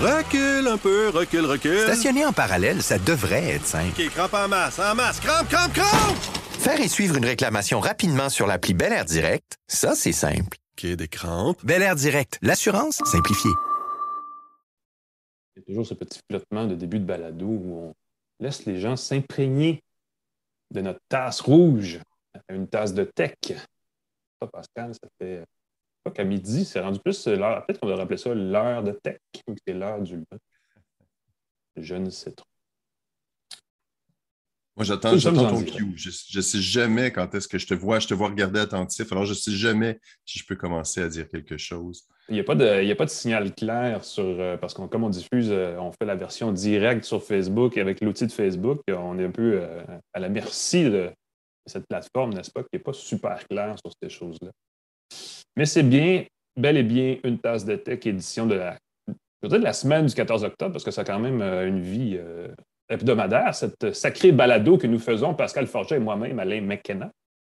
Recule un peu, recule, recule. Stationner en parallèle, ça devrait être simple. OK, crampe en masse, en masse, crampe, crampe, crampe! Faire et suivre une réclamation rapidement sur l'appli Bel Air Direct, ça, c'est simple. OK, des crampes. Bel Air Direct, l'assurance simplifiée. Il y a toujours ce petit flottement de début de balado où on laisse les gens s'imprégner de notre tasse rouge, une tasse de tech. Ça, Pascal, ça fait pas qu'à midi, c'est rendu plus l'heure. Peut-être qu'on devrait appeler ça l'heure de tech ou c'est l'heure du bain. Je ne sais trop. Moi, j'attends, ton cue. Je ne sais jamais quand est-ce que je te vois. Je te vois regarder attentif. Alors, je ne sais jamais si je peux commencer à dire quelque chose. Il n'y a, a pas de signal clair sur. euh, parce qu'on comme on diffuse, euh, on fait la version directe sur Facebook et avec l'outil de Facebook, on est un peu euh, à la merci de cette plateforme, n'est-ce pas, qui n'est pas super claire sur ces choses-là. Mais c'est bien, bel et bien, une tasse de tech édition de la, je veux dire de la semaine du 14 octobre, parce que ça a quand même euh, une vie euh, hebdomadaire, cette sacrée balado que nous faisons, Pascal Forget et moi-même, Alain McKenna.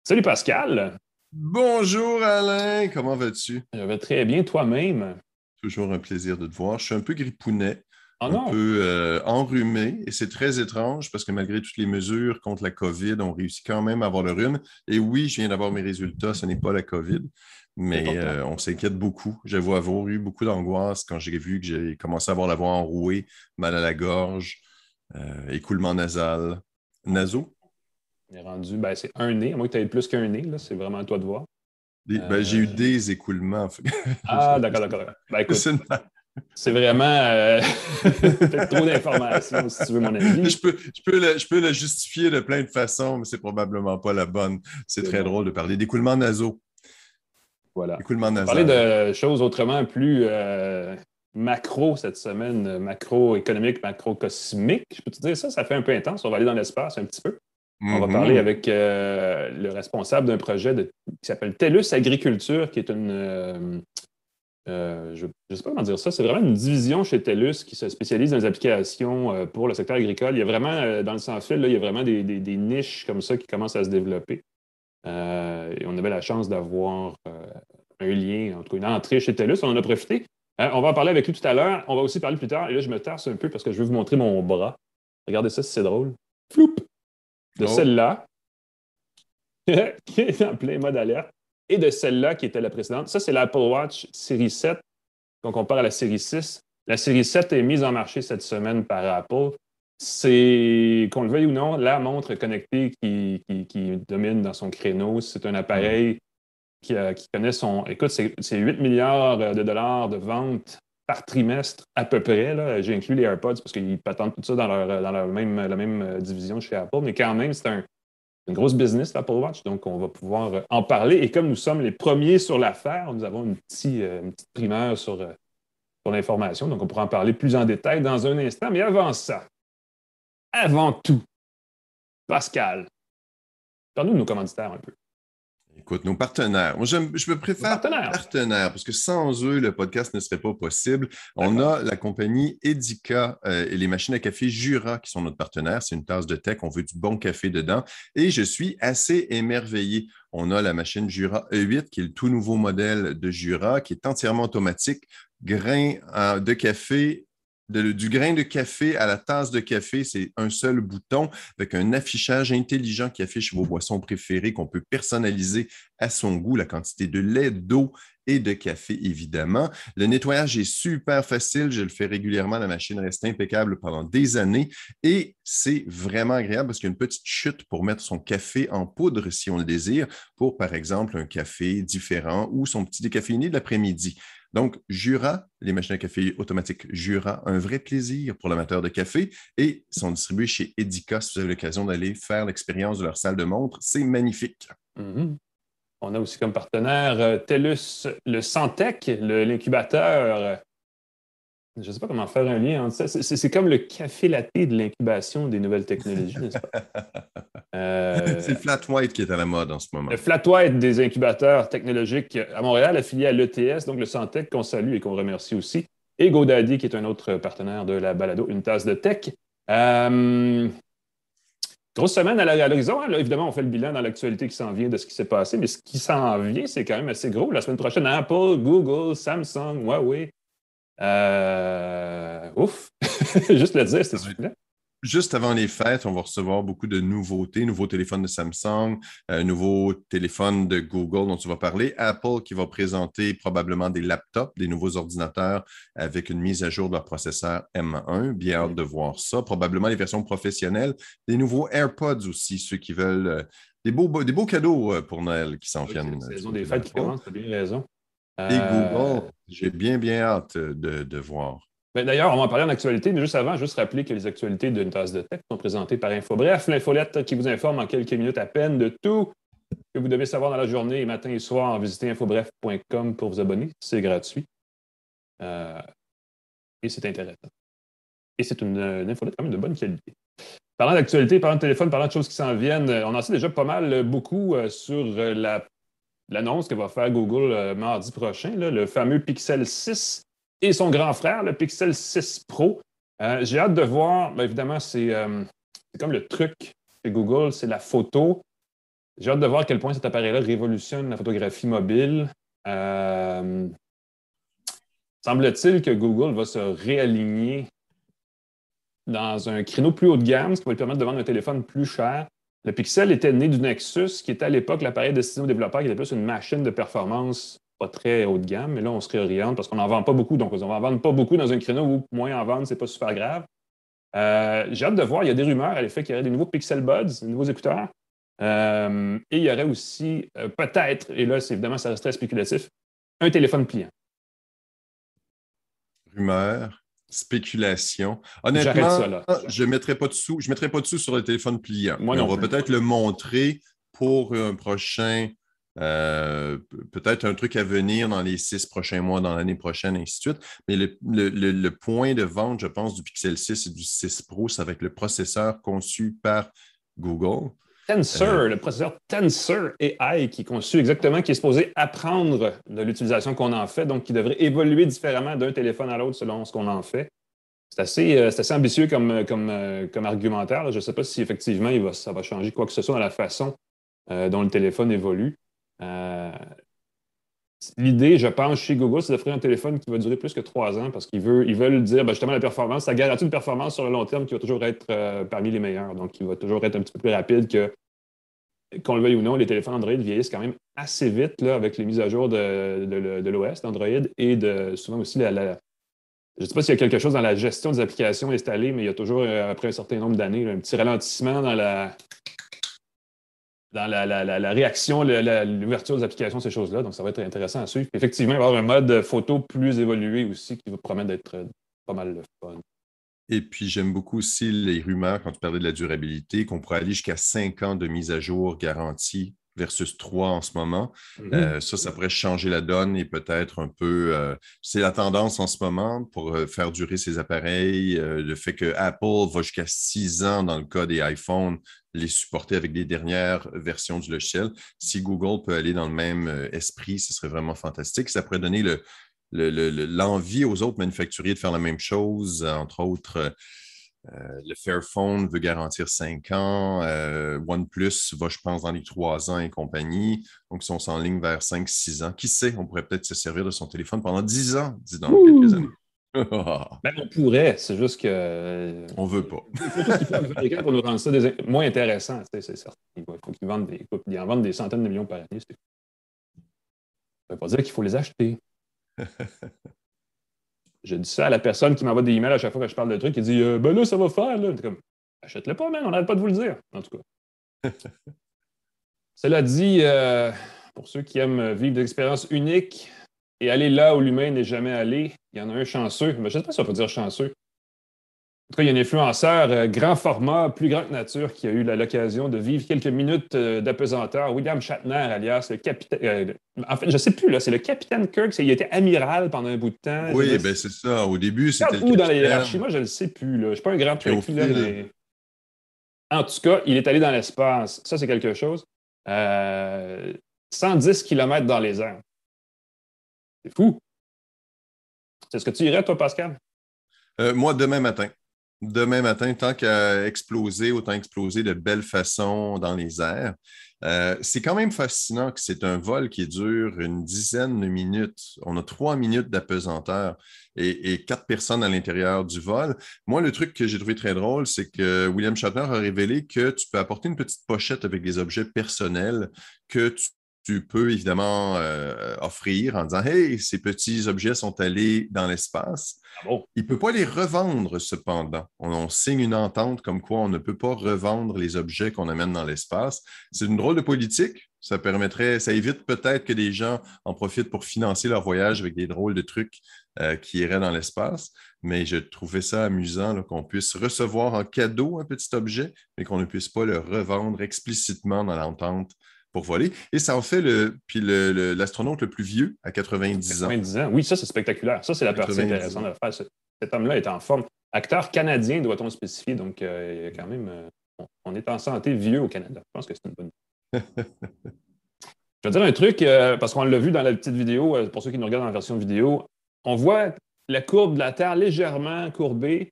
Salut Pascal! Bonjour Alain, comment vas-tu? Je vais très bien, toi-même. Toujours un plaisir de te voir. Je suis un peu gripounet, Oh un non! peu euh, enrhumé, et c'est très étrange parce que malgré toutes les mesures contre la COVID, on réussit quand même à avoir le rhume. Et oui, je viens d'avoir mes résultats, ce n'est pas la COVID, mais euh, on s'inquiète beaucoup. J'avoue avoir eu beaucoup d'angoisse quand j'ai vu que j'ai commencé à avoir la voix enrouée, mal à la gorge, euh, écoulement nasal, naso? Est rendu, ben, c'est un nez, à moins que tu aies plus qu'un nez, c'est vraiment à toi de voir. Des- Euh, ben, j'ai eu des écoulements. Ah, d'accord, d'accord. Ben, écoute, C'est vraiment euh, trop d'informations, si tu veux mon avis. Je peux, je, peux le, je peux le justifier de plein de façons, mais c'est probablement pas la bonne. C'est très bon. drôle de parler d'écoulement nasaux. Voilà. Écoulement nasal. Parler de choses autrement plus euh, macro cette semaine, euh, macroéconomique, macrocosmique. Je peux te dire ça, ça fait un peu intense. On va aller dans l'espace un petit peu. On va Mhm. parler avec euh, le responsable d'un projet de- qui s'appelle TELUS Agriculture, qui est une. euh, je ne sais pas comment dire ça. C'est vraiment une division chez TELUS qui se spécialise dans les applications pour le secteur agricole. Il y a vraiment, dans le sans-fil, il y a vraiment des, des- des niches comme ça qui commencent à se développer. Euh, et on avait la chance d'avoir euh, un lien, en tout cas une entrée chez TELUS. On en a profité. Euh, on va en parler avec lui tout à l'heure. On va aussi parler plus tard. Et là, je me tarse un peu parce que je veux vous montrer mon bras. Regardez ça si c'est drôle. Floup! De Oh. celle-là, qui est en plein mode alerte, et de celle-là qui était la précédente. Ça, c'est l'Apple Watch série 7 qu'on compare à la série 6. La série 7 est mise en marché cette semaine par Apple. C'est, qu'on le veuille ou non, la montre connectée qui, qui- qui domine dans son créneau. C'est un appareil qui, a- qui connaît son. Écoute, c'est, c'est 8 milliards de dollars de ventes par trimestre à peu près. J'ai inclus les AirPods parce qu'ils patentent tout ça dans, leur, dans même, la même euh, division chez Apple. Mais quand même, c'est un, une grosse business, l'Apple Watch. Donc, on va pouvoir euh, en parler. Et comme nous sommes les premiers sur l'affaire, nous avons une, petit, euh, une petite primeur sur, euh, sur l'information. Donc, on pourra en parler plus en détail dans un instant. Mais avant ça, avant tout, Pascal, parle-nous de nos commanditaires un peu. Écoute, nos partenaires. Moi, je me préfère partenaires parce que sans eux, le podcast ne serait pas possible. On a la compagnie Edica euh, et les machines à café Jura qui sont notre partenaire. C'est une tasse de tech. On veut du bon café dedans. Et je suis assez émerveillé. On a la machine Jura E8 qui est le tout nouveau modèle de Jura qui est entièrement automatique. Grain euh, de café. Du grain de café à la tasse de café, c'est un seul bouton avec un affichage intelligent qui affiche vos boissons préférées qu'on peut personnaliser à son goût, la quantité de lait, d'eau et de café, évidemment. Le nettoyage est super facile. Je le fais régulièrement. La machine reste impeccable pendant des années et c'est vraiment agréable parce qu'il y a une petite chute pour mettre son café en poudre si on le désire pour, par exemple, un café différent ou son petit décaféiné de l'après-midi. Donc, Jura, les machines à café automatiques Jura, un vrai plaisir pour l'amateur de café et sont distribués chez Edica si vous avez l'occasion d'aller faire l'expérience de leur salle de montre. C'est magnifique. Mhm. On a aussi comme partenaire euh, TELUS, le Santec, l'incubateur. Je ne sais pas comment faire un lien entre ça. C'est- comme le café latte de l'incubation des nouvelles technologies, n'est-ce pas? Euh, C'est le flat white qui est à la mode en ce moment. le flat white des incubateurs technologiques à Montréal, affilié à l'ETS, donc le Santec qu'on salue et qu'on remercie aussi. Et GoDaddy, qui est un autre partenaire de la balado, une tasse de tech. Euh, Grosse semaine à l'horizon. hein. Évidemment, on fait le bilan dans l'actualité qui s'en vient de ce qui s'est passé, mais ce qui s'en vient, c'est quand même assez gros. La semaine prochaine, Apple, Google, Samsung, Huawei. Euh, Ouf! Juste le dire, c'était suffisant. Juste avant les fêtes, on va recevoir beaucoup de nouveautés, nouveaux téléphones de Samsung, euh, nouveaux téléphones de Google dont tu vas parler, Apple qui va présenter probablement des laptops, des nouveaux ordinateurs avec une mise à jour de leur processeur M1. Bien hâte de voir ça. Probablement les versions professionnelles, des nouveaux AirPods aussi, ceux qui veulent euh, des, beaux, des beaux cadeaux euh, pour Noël qui s'en viennent. C'est la saison des fêtes qui commence, tu as bien raison. Et Google, j'ai bien, bien hâte de, de voir. Ben, d'ailleurs, on va en parler en actualité, mais juste avant, juste rappeler que les actualités d'une tasse de tech sont présentées par InfoBref, l'infolette qui vous informe en quelques minutes à peine de tout que vous devez savoir dans la journée, matin et soir. Visitez infobref.com pour vous abonner. C'est gratuit. Euh, et c'est intéressant. Et c'est une, infolette quand même de bonne qualité. Parlant d'actualité, parlant de téléphone, parlant de choses qui s'en viennent, on en sait déjà pas mal, beaucoup euh, sur l'annonce que va faire Google euh, mardi prochain, le fameux Pixel 6 et son grand frère, le Pixel 6 Pro. Euh, j'ai hâte de voir, ben, évidemment, euh, c'est comme le truc chez Google, c'est la photo. J'ai hâte de voir à quel point cet appareil-là révolutionne la photographie mobile. Semble-t-il que Google va se réaligner dans un créneau plus haut de gamme, ce qui va lui permettre de vendre un téléphone plus cher. Le Pixel était né du Nexus, qui était à l'époque l'appareil destiné aux développeurs, qui était plus une machine de performance pas très haut de gamme, mais là, on se réoriente parce qu'on n'en vend pas beaucoup. Donc, on va en vendre pas beaucoup dans un créneau où moins en vendre, c'est pas super grave. Euh, j'ai hâte de voir. Il y a des rumeurs à l'effet qu'il y aurait des nouveaux Pixel Buds, des nouveaux écouteurs. Euh, et il y aurait aussi, euh, peut-être, et là, évidemment, ça reste très spéculatif, un téléphone pliant. Rumeur, spéculation. Honnêtement, je ne mettrai pas de sous. Je mettrai pas de sous sur le téléphone pliant. on va peut-être le montrer pour un prochain euh, peut-être un truc à venir dans les six prochains mois, dans l'année prochaine, ainsi de suite. Mais le, point de vente, je pense, du Pixel 6 et du 6 Pro, c'est avec le processeur conçu par Google. Tensor, euh, le processeur Tensor AI qui est conçu exactement, qui est supposé apprendre de l'utilisation qu'on en fait, donc qui devrait évoluer différemment d'un téléphone à l'autre selon ce qu'on en fait. C'est assez, euh, assez, ambitieux comme, comme, comme argumentaire. Je ne sais pas si effectivement il va, ça va changer quoi que ce soit dans la façon dont le téléphone évolue. Euh, l'idée, je pense, chez Google, c'est d'offrir un téléphone qui va durer plus que trois ans parce qu'ils veulent, ils veulent dire ben, justement la performance, ça garantit une performance sur le long terme qui va toujours être euh, parmi les meilleurs. Donc, qui va toujours être un petit peu plus rapide que, qu'on le veuille ou non, les téléphones Android vieillissent quand même assez vite là, avec les mises à jour de, de, l'OS d'Android et de souvent aussi la, je ne sais pas s'il y a quelque chose dans la gestion des applications installées, mais il y a toujours, euh, après un certain nombre d'années, un petit ralentissement dans la, dans la, réaction, l'ouverture des applications, ces choses-là. Donc, ça va être intéressant à suivre. Effectivement, il va y avoir un mode photo plus évolué aussi qui va promettre d'être euh, pas mal le fun. Et puis, j'aime beaucoup aussi les rumeurs quand tu parlais de la durabilité, qu'on pourrait aller jusqu'à 5 ans de mise à jour garantie versus 3 en ce moment. Mm-hmm. Euh, ça, ça pourrait changer la donne et peut-être un peu. Euh, c'est la tendance en ce moment pour faire durer ces appareils. le fait que Apple va jusqu'à 6 ans dans le cas des iPhones, les supporter avec les dernières versions du logiciel. Si Google peut aller dans le même euh, esprit, ce serait vraiment fantastique. Ça pourrait donner l'envie aux autres manufacturiers de faire la même chose. Entre autres, euh, le Fairphone veut garantir 5 ans. Euh, OnePlus va, je pense, dans les 3 ans et compagnie. Donc, ils sont en ligne vers 5-6 ans. Qui sait, on pourrait peut-être se servir de son téléphone pendant 10 ans, dis dans quelques années. ben, on pourrait, c'est juste que. Euh, on veut pas. Il faut pour nous rendre ça moins intéressant, c'est certain. Il faut qu'ils vendent des, ils en vendent des centaines de millions par année. Ça ne veut pas dire qu'il faut les acheter. je dis ça à la personne qui m'envoie des emails à chaque fois que je parle de trucs, qui dit euh, Ben là, ça va faire. Là. comme Achète-le pas, man, on n'arrête pas de vous le dire, en tout cas. Cela dit, euh, pour ceux qui aiment vivre des expériences uniques, et aller là où l'humain n'est jamais allé, il y en a un chanceux. Mais je ne sais pas si on peut dire chanceux. En tout cas, il y a un influenceur euh, grand format, plus grand que nature, qui a eu l'occasion de vivre quelques minutes euh, d'apesanteur. William Shatner, alias le capitaine. Euh, en fait, je ne sais plus, là, c'est le capitaine Kirk. Il était amiral pendant un bout de temps. Oui, ben c'est ça. Au début, c'était. Où dans la hiérarchie Moi, je ne le sais plus. Je ne suis pas un grand truc. En tout cas, il est allé dans l'espace. Ça, c'est quelque chose. 110 km dans les airs. C'est fou. C'est ce que tu irais, toi, Pascal? Moi, demain matin. Demain matin, tant qu'à exploser, autant exploser de belle façon dans les airs. Euh, c'est quand même fascinant que c'est un vol qui dure une dizaine de minutes. On a trois minutes d'apesanteur et, quatre personnes à l'intérieur du vol. Moi, le truc que j'ai trouvé très drôle, c'est que William Shatner a révélé que tu peux apporter une petite pochette avec des objets personnels que tu tu peux évidemment euh, offrir en disant Hey, ces petits objets sont allés dans l'espace. Ah Il ne peut pas les revendre cependant. On, signe une entente comme quoi on ne peut pas revendre les objets qu'on amène dans l'espace. C'est une drôle de politique. Ça permettrait, ça évite peut-être que des gens en profitent pour financer leur voyage avec des drôles de trucs euh, qui iraient dans l'espace. Mais je trouvais ça amusant qu'on puisse recevoir en cadeau un petit objet, mais qu'on ne puisse pas le revendre explicitement dans l'entente pour voler. Et ça en fait le, puis l'astronaute le, plus vieux, à 90 ans. 90 ans, oui, ça c'est spectaculaire. Ça, c'est la partie intéressante de faire. Cet homme-là est en forme. Acteur canadien, doit-on spécifier. Donc, euh, quand même. Euh, on est en santé vieux au Canada. Je pense que c'est une bonne. Je vais dire un truc, euh, parce qu'on l'a vu dans la petite vidéo, pour ceux qui nous regardent en version vidéo, on voit la courbe de la Terre légèrement courbée.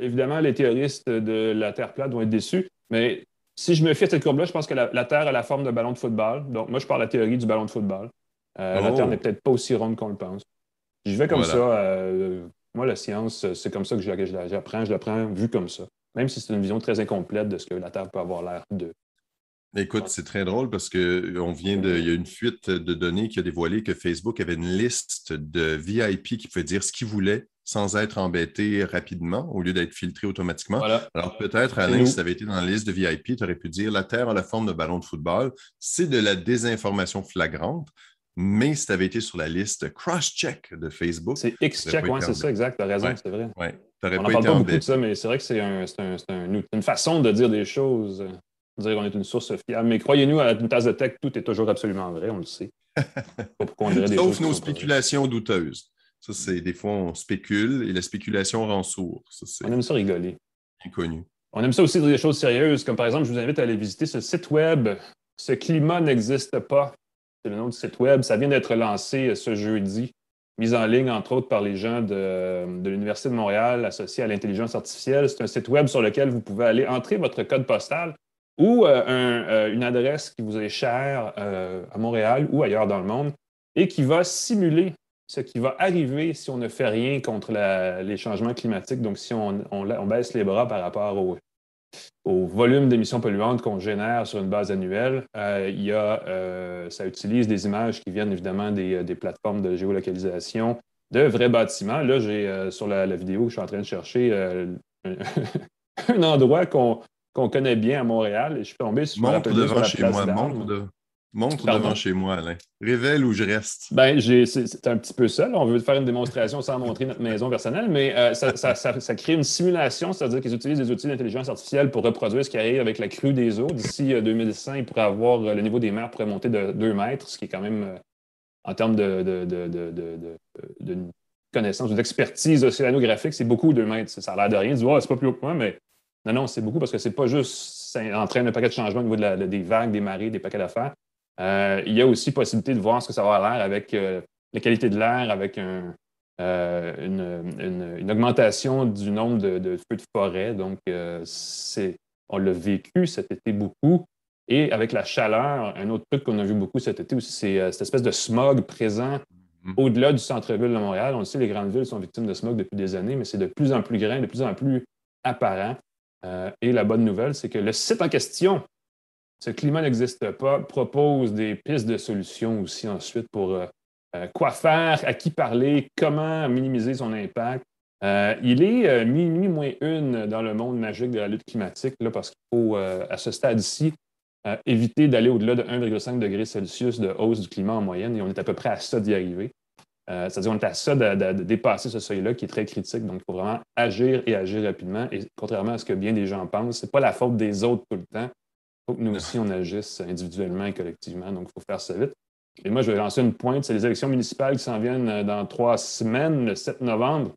évidemment, les théoristes de la Terre plate vont être déçus, mais si je me fie à cette courbe-là, je pense que la, Terre a la forme de ballon de football. Donc, moi, je parle de la théorie du ballon de football. Euh, la Terre oh. n'est peut-être pas aussi ronde qu'on le pense. Je vais comme ça. Euh, moi, la science, c'est comme ça que j'apprends. Je l'apprends vu comme ça. Même si c'est une vision très incomplète de ce que la Terre peut avoir l'air de. Écoute, c'est très drôle parce qu'on vient de. Il y a une fuite de données qui a dévoilé que Facebook avait une liste de VIP qui pouvait dire ce qu'ils voulaient sans être embêté rapidement au lieu d'être filtré automatiquement. Alors peut-être, Alain, si tu avais été dans la liste de VIP, tu aurais pu dire la Terre a la forme de ballon de football. C'est de la désinformation flagrante. Mais si tu avais été sur la liste cross-check de Facebook. C'est X-check, oui, c'est ça, exact. Tu as raison, c'est vrai. Ouais. On n'en parle pas beaucoup de ça, mais c'est vrai que c'est un, une façon de dire des choses. Dire qu'on est une source fiable. Mais croyez-nous, à une tasse de tech, tout est toujours absolument vrai, on le sait. Sauf nos spéculations douteuses. Ça, c'est des fois, on spécule et la spéculation rend sourd. on aime ça rigoler. Inconnu. On aime ça aussi dire des choses sérieuses, comme par exemple, je vous invite à aller visiter ce site web. Ce climat n'existe pas. C'est le nom du site web. Ça vient d'être lancé euh, ce jeudi, mis en ligne, entre autres, par les gens de, l'Université de Montréal associés à l'intelligence artificielle. C'est un site web sur lequel vous pouvez aller entrer votre code postal ou euh, euh, une adresse qui vous est chère à Montréal ou ailleurs dans le monde et qui va simuler ce qui va arriver si on ne fait rien contre les changements climatiques. Donc, si on, baisse les bras par rapport au, volume d'émissions polluantes qu'on génère sur une base annuelle, euh, il y a, euh, ça utilise des images qui viennent évidemment des, plateformes de géolocalisation de vrais bâtiments. Là, j'ai euh, sur la, vidéo, je suis en train de chercher un, endroit qu'on connaît bien à Montréal et je suis tombé sur, montre devant chez moi, montre, Montre devant chez moi, Alain. Révèle où je reste. Ben, c'est un petit peu ça. On veut faire une démonstration sans montrer notre maison personnelle, mais euh, ça, crée une simulation, c'est-à-dire qu'ils utilisent des outils d'intelligence artificielle pour reproduire ce qui arrive avec la crue des eaux. D'ici 2100, euh, ils pourraient avoir euh, le niveau des mers pourrait monter de 2 mètres, ce qui est quand même, en termes de, de, de, connaissance, d'expertise océanographique, c'est beaucoup 2 mètres. Ça a l'air de rien. Tu dis, c'est pas plus haut que moi, mais non, non, c'est beaucoup parce que c'est pas juste ça entraîne un paquet de changements au niveau des vagues, des marées, des paquets d'affaires. Euh, il y a aussi possibilité de voir ce que ça va l'air avec euh, la qualité de l'air, avec euh, une, augmentation du nombre de, feux de forêt. Donc, on l'a vécu cet été beaucoup. Et avec la chaleur, un autre truc qu'on a vu beaucoup cet été aussi, c'est cette espèce de smog présent mm-hmm. au-delà du centre-ville de Montréal. On le sait, les grandes villes sont victimes de smog depuis des années, mais c'est de plus en plus grand, de plus en plus apparent. et la bonne nouvelle, c'est que le site en question ce climat n'existe pas, propose des pistes de solutions aussi ensuite pour euh, euh, quoi faire, à qui parler, comment minimiser son impact. Euh, il est minuit moins une dans le monde magique de la lutte climatique, là, parce qu'il faut, à ce stade-ci, éviter d'aller au-delà de 1,5 degré Celsius de hausse du climat en moyenne, et on est à peu près à ça d'y arriver. C'est-à-dire qu'on est à ça de, de dépasser ce seuil-là qui est très critique. Donc, il faut vraiment agir et agir rapidement. Et contrairement à ce que bien des gens pensent, ce n'est pas la faute des autres tout le temps faut que nous aussi, on agisse individuellement et collectivement. Donc, il faut faire ça vite. Et moi, je vais lancer une pointe. C'est les élections municipales qui s'en viennent euh, dans trois semaines, le 7 novembre.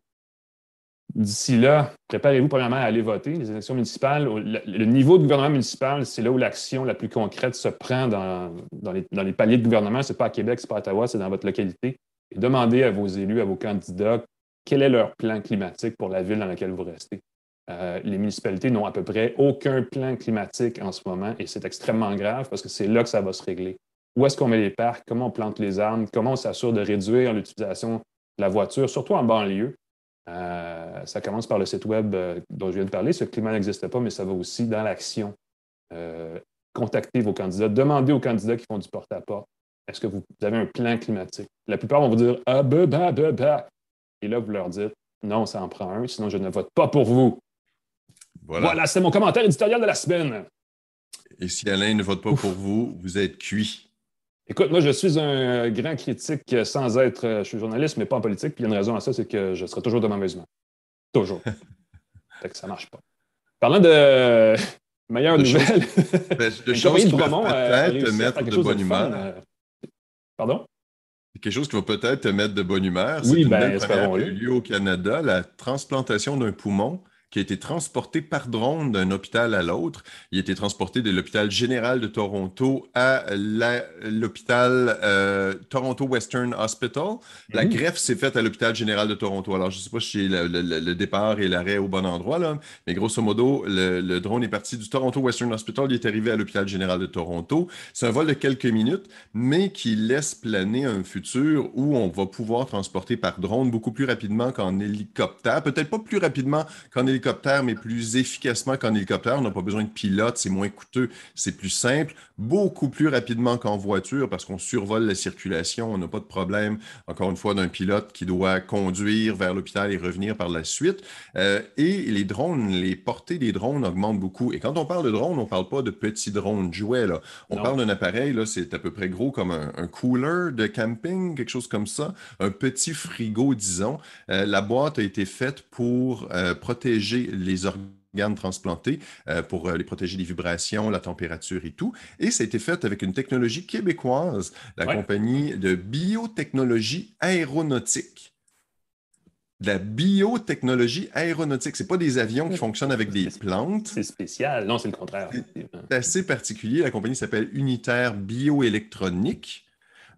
D'ici là, préparez-vous premièrement à aller voter. Les élections municipales, le, niveau de gouvernement municipal, c'est là où l'action la plus concrète se prend dans, les, dans les, paliers de gouvernement. Ce n'est pas à Québec, ce n'est pas à Ottawa, c'est dans votre localité. Et demandez à vos élus, à vos candidats, quel est leur plan climatique pour la ville dans laquelle vous restez. Euh, les municipalités n'ont à peu près aucun plan climatique en ce moment et c'est extrêmement grave parce que c'est là que ça va se régler. Où est-ce qu'on met les parcs? Comment on plante les arbres? Comment on s'assure de réduire l'utilisation de la voiture, surtout en banlieue? Euh, ça commence par le site web euh, dont je viens de parler. Ce climat n'existe pas, mais ça va aussi dans l'action. contactez vos candidats, demandez aux candidats qui font du porte-à-porte est-ce que vous avez un plan climatique? La plupart vont vous dire Ah, bah, bah, bah, bah. Et là, vous leur dites Non, ça en prend un, sinon je ne vote pas pour vous. Voilà, c'est mon commentaire éditorial de la semaine. Et si Alain ne vote pas pour vous, vous êtes cuit. Écoute, moi, je suis un grand critique sans être. Euh, je suis journaliste, mais pas en politique. Puis il y a une raison à ça, c'est que je serai toujours de mauvaise main. Toujours. fait que ça marche pas. Parlant de meilleures nouvelles. Ben, de choses qui vont peut-être te mettre de bonne humeur. Euh, pardon? Quelque chose qui va peut-être te mettre de bonne humeur. Oui, une eu lieu au Canada, la transplantation d'un poumon qui a été transporté par drone d'un hôpital à l'autre. Il a été transporté de l'hôpital général de Toronto à l'hôpital euh, Toronto Western Hospital. La mmh. greffe s'est faite à l'hôpital général de Toronto. Alors, je ne sais pas si le, le, départ et l'arrêt au bon endroit, là, mais grosso modo, le, drone est parti du Toronto Western Hospital. Il est arrivé à l'hôpital général de Toronto. C'est un vol de quelques minutes, mais qui laisse planer un futur où on va pouvoir transporter par drone beaucoup plus rapidement qu'en hélicoptère. Peut-être pas plus rapidement qu'en hélicoptère hélicoptère, mais plus efficacement qu'en hélicoptère. On n'a pas besoin de pilote, c'est moins coûteux, c'est plus simple, beaucoup plus rapidement qu'en voiture parce qu'on survole la circulation. On n'a pas de problème, encore une fois, d'un pilote qui doit conduire vers l'hôpital et revenir par la suite. Euh, et les drones, les portées des drones augmentent beaucoup. Et quand on parle de drones, on ne parle pas de petits drones jouets. Là. On parle d'un appareil, là, c'est à peu près gros comme un, cooler de camping, quelque chose comme ça, un petit frigo, disons. Euh, la boîte a été faite pour euh, protéger les organes transplantés euh, pour euh, les protéger des vibrations, la température et tout. Et ça a été fait avec une technologie québécoise, la compagnie de biotechnologie aéronautique. la biotechnologie aéronautique. Ce pas des avions qui fonctionnent avec des plantes. C'est spécial. Non, c'est le contraire. C'est assez particulier. La compagnie s'appelle Unitaire Bioélectronique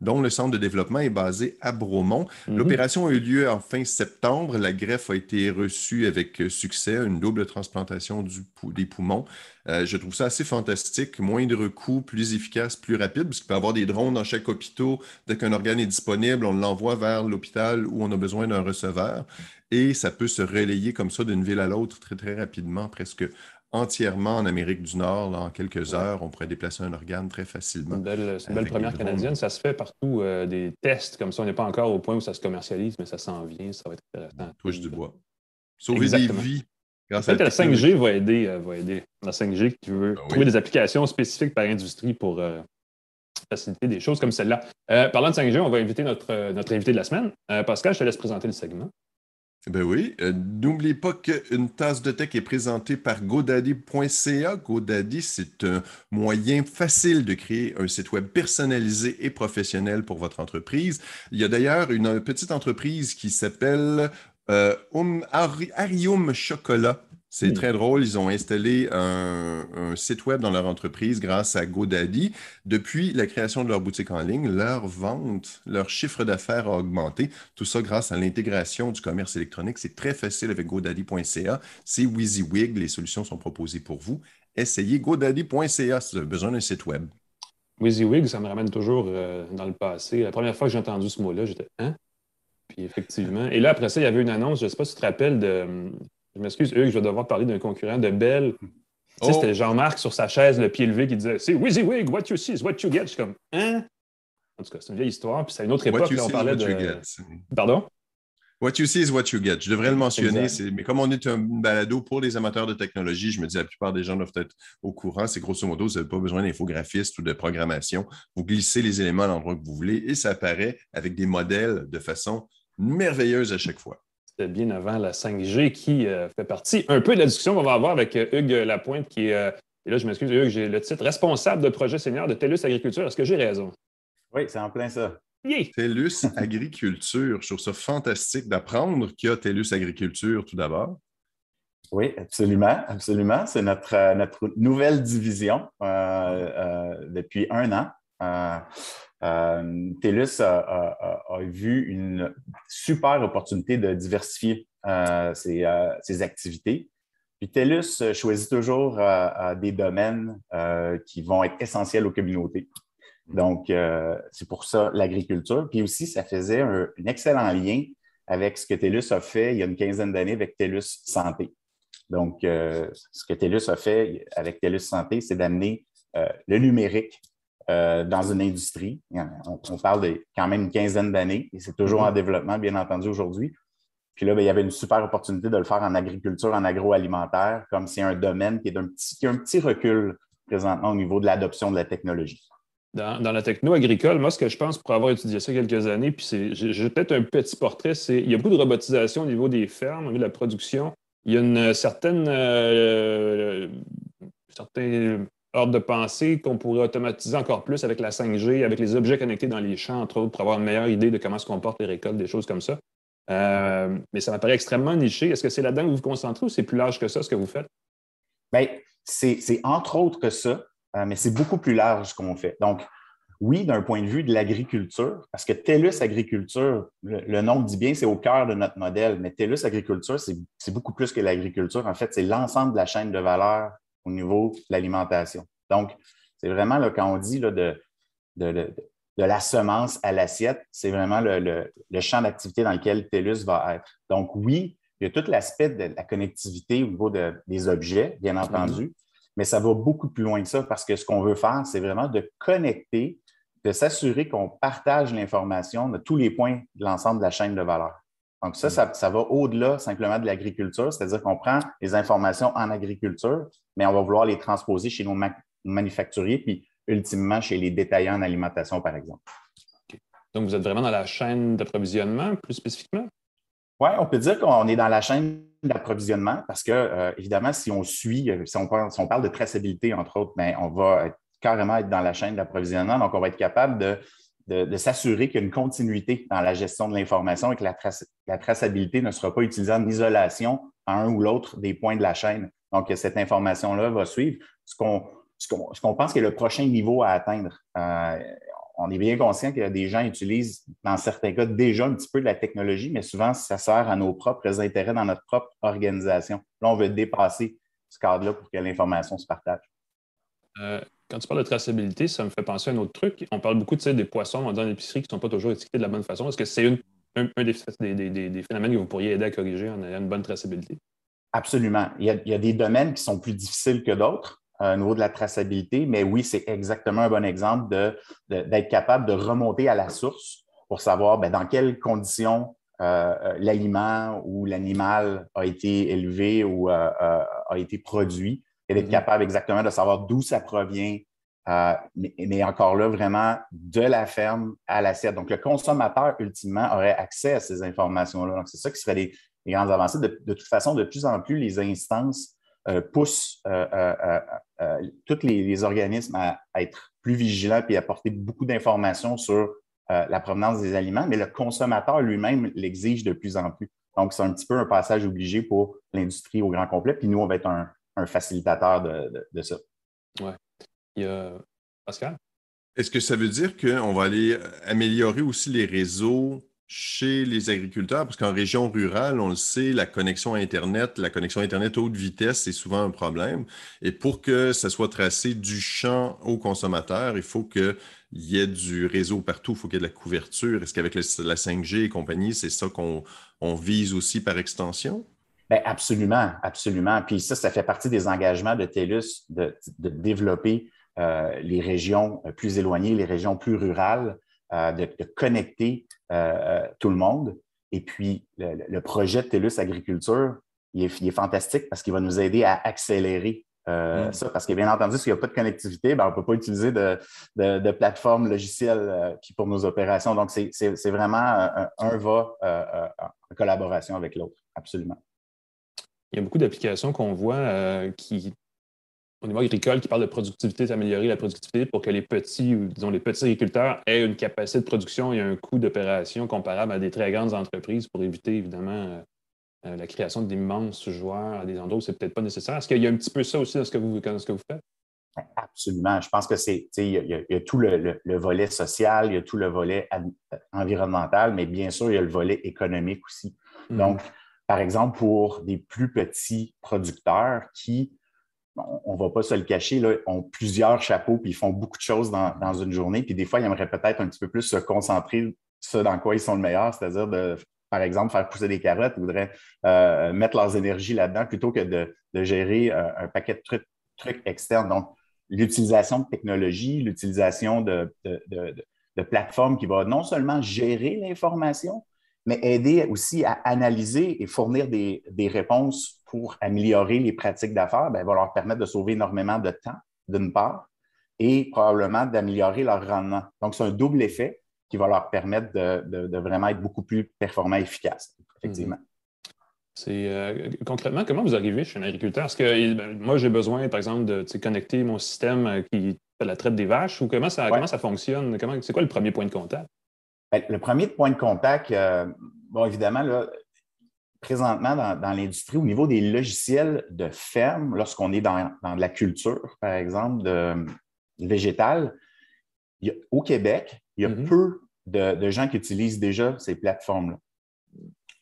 dont le centre de développement est basé à Bromont. Mhm. L'opération a eu lieu en fin septembre. La greffe a été reçue avec succès, une double transplantation des poumons. Euh, je trouve ça assez fantastique, moindre coût, plus efficace, plus rapide, parce qu'il peut y avoir des drones dans chaque hôpital. Dès qu'un organe est disponible, on l'envoie vers l'hôpital où on a besoin d'un receveur. Et ça peut se relayer comme ça d'une ville à l'autre très, très rapidement, presque entièrement en Amérique du Nord. en quelques heures, on pourrait déplacer un organe très facilement. C'est une belle, première canadienne. Ça se fait partout, euh, des tests comme ça. On n'est pas encore au point où ça se commercialise, mais ça s'en vient. Ça va être intéressant. Touche du bois. Sauver des vies. Grâce à la, 5G va aider, euh, va aider. La 5G qui veut ben trouver des applications spécifiques par industrie pour euh, faciliter des choses comme celle-là. parlant de 5G, on va inviter notre, notre invité de la semaine. Pascal, je te laisse présenter le segment. Ben oui. Euh, n'oubliez pas qu'une tasse de tech est présentée par GoDaddy.ca. GoDaddy, c'est un moyen facile de créer un site web personnalisé et professionnel pour votre entreprise. Il y a d'ailleurs une petite entreprise qui s'appelle euh, um, Arium Chocolat c'est très drôle. Ils ont installé un, site web dans leur entreprise grâce à GoDaddy. Depuis la création de leur boutique en ligne, leur vente, leur chiffre d'affaires a augmenté. Tout ça grâce à l'intégration du commerce électronique. C'est très facile avec GoDaddy.ca. C'est WYSIWYG. Les solutions sont proposées pour vous. Essayez GoDaddy.ca si vous avez besoin d'un site web. WYSIWYG, ça me ramène toujours euh, dans le passé. La première fois que j'ai entendu ce mot-là, j'étais Hein? Puis effectivement. Et là, après ça, il y avait une annonce, je ne sais pas si tu te rappelles de je m'excuse, Hugues, je vais devoir parler d'un concurrent de Bell. Tu sais, c'était oh. Jean-Marc sur sa chaise, le pied levé, qui disait C'est WYSIWYG, what you see is what you get. Je suis comme Hein? En tout cas, c'est une vieille histoire. Puis c'est une autre époque, là, on parlait de. Pardon? What you see is what you get. Je devrais le mentionner, mais comme on est un balado pour les amateurs de technologie, je me dis la plupart des gens doivent être au courant. C'est grosso modo, vous n'avez pas besoin d'infographiste ou de programmation. Vous glissez les éléments à l'endroit que vous voulez et ça apparaît avec des modèles de façon merveilleuse à chaque fois bien avant la 5G qui euh, fait partie un peu de la discussion qu'on va avoir avec euh, Hugues Lapointe, qui est, euh, et là je m'excuse, Hugues, j'ai le titre responsable de projet senior de TELUS Agriculture. Est-ce que j'ai raison? Oui, c'est en plein ça. TELUS Agriculture, je trouve ça fantastique d'apprendre qu'il y a TELUS Agriculture tout d'abord. Oui, absolument, absolument. C'est notre, notre nouvelle division depuis un an. Euh, TELUS a, vu une super opportunité de diversifier euh, ses, euh, activités. Puis TELUS choisit toujours des domaines qui vont être essentiels aux communautés. Donc, c'est pour ça l'agriculture. Puis aussi, ça faisait un, excellent lien avec ce que TELUS a fait il y a une quinzaine d'années avec TELUS Santé. Donc, ce que TELUS a fait avec TELUS Santé, c'est d'amener le numérique euh, dans une industrie. On, parle de quand même une quinzaine d'années et c'est toujours en mm-hmm. développement, bien entendu, aujourd'hui. Puis là, ben, il y avait une super opportunité de le faire en agriculture, en agroalimentaire, comme c'est un domaine qui, est petit, qui a un petit recul présentement au niveau de l'adoption de la technologie. Dans, la techno agricole, moi, ce que je pense pour avoir étudié ça quelques années, puis j'ai peut-être un petit portrait, c'est il y a beaucoup de robotisation au niveau des fermes, au niveau de la production. Il y a une certaine, euh, certaine ordre de pensée qu'on pourrait automatiser encore plus avec la 5G, avec les objets connectés dans les champs, entre autres, pour avoir une meilleure idée de comment se comportent les récoltes, des choses comme ça. Euh, mais ça m'apparaît extrêmement niché. Est-ce que c'est là-dedans que vous vous concentrez ou c'est plus large que ça, ce que vous faites? Bien, c'est entre autres que ça, euh, mais c'est beaucoup plus large qu'on fait. Donc, oui, d'un point de vue de l'agriculture, parce que TELUS Agriculture, le, nom dit bien, c'est au cœur de notre modèle, mais TELUS Agriculture, c'est beaucoup plus que l'agriculture. En fait, c'est l'ensemble de la chaîne de valeur au niveau de l'alimentation. Donc, c'est vraiment là, quand on dit là, de, de, la semence à l'assiette, c'est vraiment le, champ d'activité dans lequel TELUS va être. Donc, oui, il y a tout l'aspect de la connectivité au niveau des objets, bien entendu, mais ça va beaucoup plus loin que ça parce que ce qu'on veut faire, c'est vraiment de connecter, de s'assurer qu'on partage l'information de tous les points de l'ensemble de la chaîne de valeur. Donc, ça, ça, va au-delà simplement de l'agriculture, c'est-à-dire qu'on prend les informations en agriculture, mais on va vouloir les transposer chez nos manufacturiers, puis ultimement chez les détaillants en alimentation, par exemple. Donc, vous êtes vraiment dans la chaîne d'approvisionnement, plus spécifiquement? Oui, on peut dire qu'on est dans la chaîne d'approvisionnement parce que, euh, évidemment, si on suit, euh, si on, parle, on parle de traçabilité, entre autres, bien, on va carrément être dans la chaîne d'approvisionnement. Donc, on va être capable de de, s'assurer qu'il y a une continuité dans la gestion de l'information et que la, traçabilité ne sera pas utilisée en isolation à un ou l'autre des points de la chaîne. Donc, cette information-là va suivre. Ce qu'on pense qu'il est le prochain niveau à atteindre. Euh, on est bien conscient que des gens utilisent, dans certains cas, déjà un petit peu de la technologie, mais souvent, ça sert à nos propres intérêts dans notre propre organisation. Là, on veut dépasser ce cadre-là pour que l'information se partage. Euh, quand tu parles de traçabilité, ça me fait penser à un autre truc. On parle beaucoup des poissons dans l'épicerie qui ne sont pas toujours étiquetés de la bonne façon. Est-ce que c'est un, des, phénomènes que vous pourriez aider à corriger en ayant une bonne traçabilité? Absolument. Il y, a, des domaines qui sont plus difficiles que d'autres euh, au niveau de la traçabilité, mais oui, c'est exactement un bon exemple d'être capable de remonter à la source pour savoir ben, dans quelles conditions euh, euh, l'aliment ou l'animal a été élevé ou a été produit et d'être mm-hmm. capable exactement de savoir d'où ça provient, euh, mais, encore là, vraiment de la ferme à l'assiette. Donc, le consommateur, ultimement, aurait accès à ces informations-là. Donc, c'est ça qui serait les, grandes avancées. De, toute façon, de plus en plus, les instances euh, poussent euh, tous les, organismes à, être plus vigilants et à apporter beaucoup d'informations sur la provenance des aliments, mais le consommateur lui-même l'exige de plus en plus. Donc, c'est un petit peu un passage obligé pour l'industrie au grand complet. Puis nous, on va être un, un facilitateur de, ça. Oui. Pascal? Est-ce que ça veut dire qu'on va aller améliorer aussi les réseaux chez les agriculteurs? Parce qu'en région rurale, on le sait, la connexion Internet, la connexion Internet haute vitesse, c'est souvent un problème. Et pour que ça soit tracé du champ au consommateur, il faut qu'il y ait du réseau partout, il faut qu'il y ait de la couverture. Est-ce qu'avec la 5G et compagnie, c'est ça qu'on vise aussi par extension? Bien, absolument, absolument. Puis ça, ça fait partie des engagements de TELUS de, développer euh, les régions plus éloignées, les régions plus rurales, euh, de, connecter euh, tout le monde. Et puis, le, projet de TELUS Agriculture, il est, fantastique parce qu'il va nous aider à accélérer mm. ça. Parce que, bien entendu, s'il n'y a pas de connectivité, ben, on ne peut pas utiliser de, de, plateforme logicielle qui pour nos opérations. Donc, c'est vraiment un, un va en collaboration avec l'autre. Absolument il y a beaucoup d'applications qu'on voit euh, qui, au niveau agricole, qui parlent de productivité, d'améliorer la productivité pour que les petits, disons les petits agriculteurs aient une capacité de production et un coût d'opération comparable à des très grandes entreprises pour éviter évidemment euh, euh, la création d'immenses joueurs à des endroits où c'est peut-être pas nécessaire. Est-ce qu'il y a un petit peu ça aussi dans ce que vous, ce que vous faites? Absolument. Je pense que c'est, il y, a, tout le, volet social, il y a tout le volet environnemental, mais bien sûr, il y a le volet économique aussi. Mm-hmm. Donc, par exemple, pour des plus petits producteurs qui, on ne va pas se le cacher, là, ont plusieurs chapeaux puis ils font beaucoup de choses dans, dans une journée. Puis des fois, ils aimeraient peut-être un petit peu plus se concentrer sur dans quoi ils sont le meilleur, c'est-à-dire de par exemple, faire pousser des carottes, ils voudraient euh, mettre leurs énergies là-dedans plutôt que de, gérer euh, un paquet de trucs, externes. Donc, l'utilisation de technologies, l'utilisation de, plateformes qui vont non seulement gérer l'information, mais aider aussi à analyser et fournir des, réponses pour améliorer les pratiques d'affaires, ben, va leur permettre de sauver énormément de temps, d'une part, et probablement d'améliorer leur rendement. Donc, c'est un double effet qui va leur permettre de, vraiment être beaucoup plus performants et efficaces, effectivement. Mhm. C'est euh, concrètement, comment vous arrivez chez un agriculteur? Est-ce que ben, moi, j'ai besoin, par exemple, de connecter mon système euh, qui fait la traite des vaches ou comment ça, comment ça fonctionne? c'est quoi le premier point de contact? Ben, le premier point de contact, euh, bon, évidemment, là, présentement dans, l'industrie, au niveau des logiciels de ferme, lorsqu'on est dans, de la culture, par exemple, de, végétale, au Québec, il y a mm-hmm. peu de, gens qui utilisent déjà ces plateformes-là.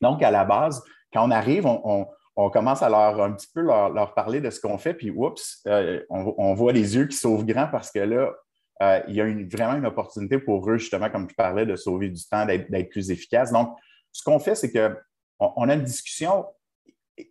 Donc, à la base, quand on arrive, on, commence à leur un petit peu leur, parler de ce qu'on fait, puis oups, euh, on, voit les yeux qui sauvent grand parce que là, euh, il y a vraiment une opportunité pour eux, justement, comme tu parlais, de sauver du temps, d'être plus efficace. Donc, ce qu'on fait, c'est qu'on on a une discussion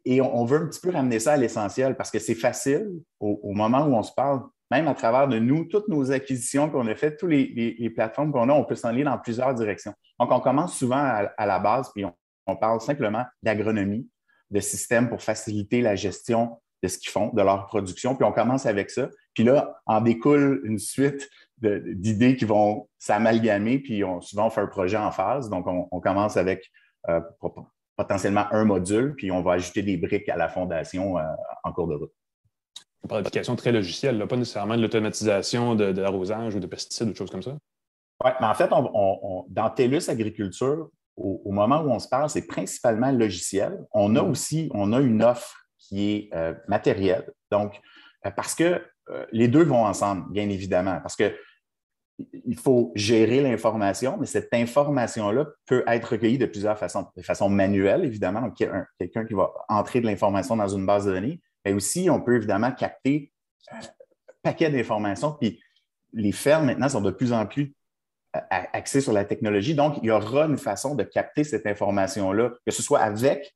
et on, veut un petit peu ramener ça à l'essentiel parce que c'est facile au, moment où on se parle même à travers de nous, toutes nos acquisitions qu'on a faites, toutes les, plateformes qu'on a, on peut s'en aller dans plusieurs directions. Donc, on commence souvent à, la base, puis on, parle simplement d'agronomie, de systèmes pour faciliter la gestion de ce qu'ils font, de leur production, puis on commence avec ça. Puis là, en découle une suite d'idées qui vont s'amalgamer, puis on, souvent on fait un projet en phase. Donc, on, commence avec euh, potentiellement un module, puis on va ajouter des briques à la fondation euh, en cours de route on parle d'applications très logicielles, pas nécessairement de l'automatisation de, l'arrosage ou de pesticides ou de choses comme ça. Oui, mais en fait, dans TELUS Agriculture, au, moment où on se parle, c'est principalement logiciel. On a mm. aussi on a une offre qui est euh, matérielle. Donc, parce que euh, les deux vont ensemble, bien évidemment, parce que il faut gérer l'information, mais cette information-là peut être recueillie de plusieurs façons. De façon manuelle, évidemment, quelqu'un qui va entrer de l'information dans une base de données, mais aussi, on peut évidemment capter un paquet d'informations. Puis les fermes, maintenant, sont de plus en plus euh, axées sur la technologie. Donc, il y aura une façon de capter cette information-là, que ce soit avec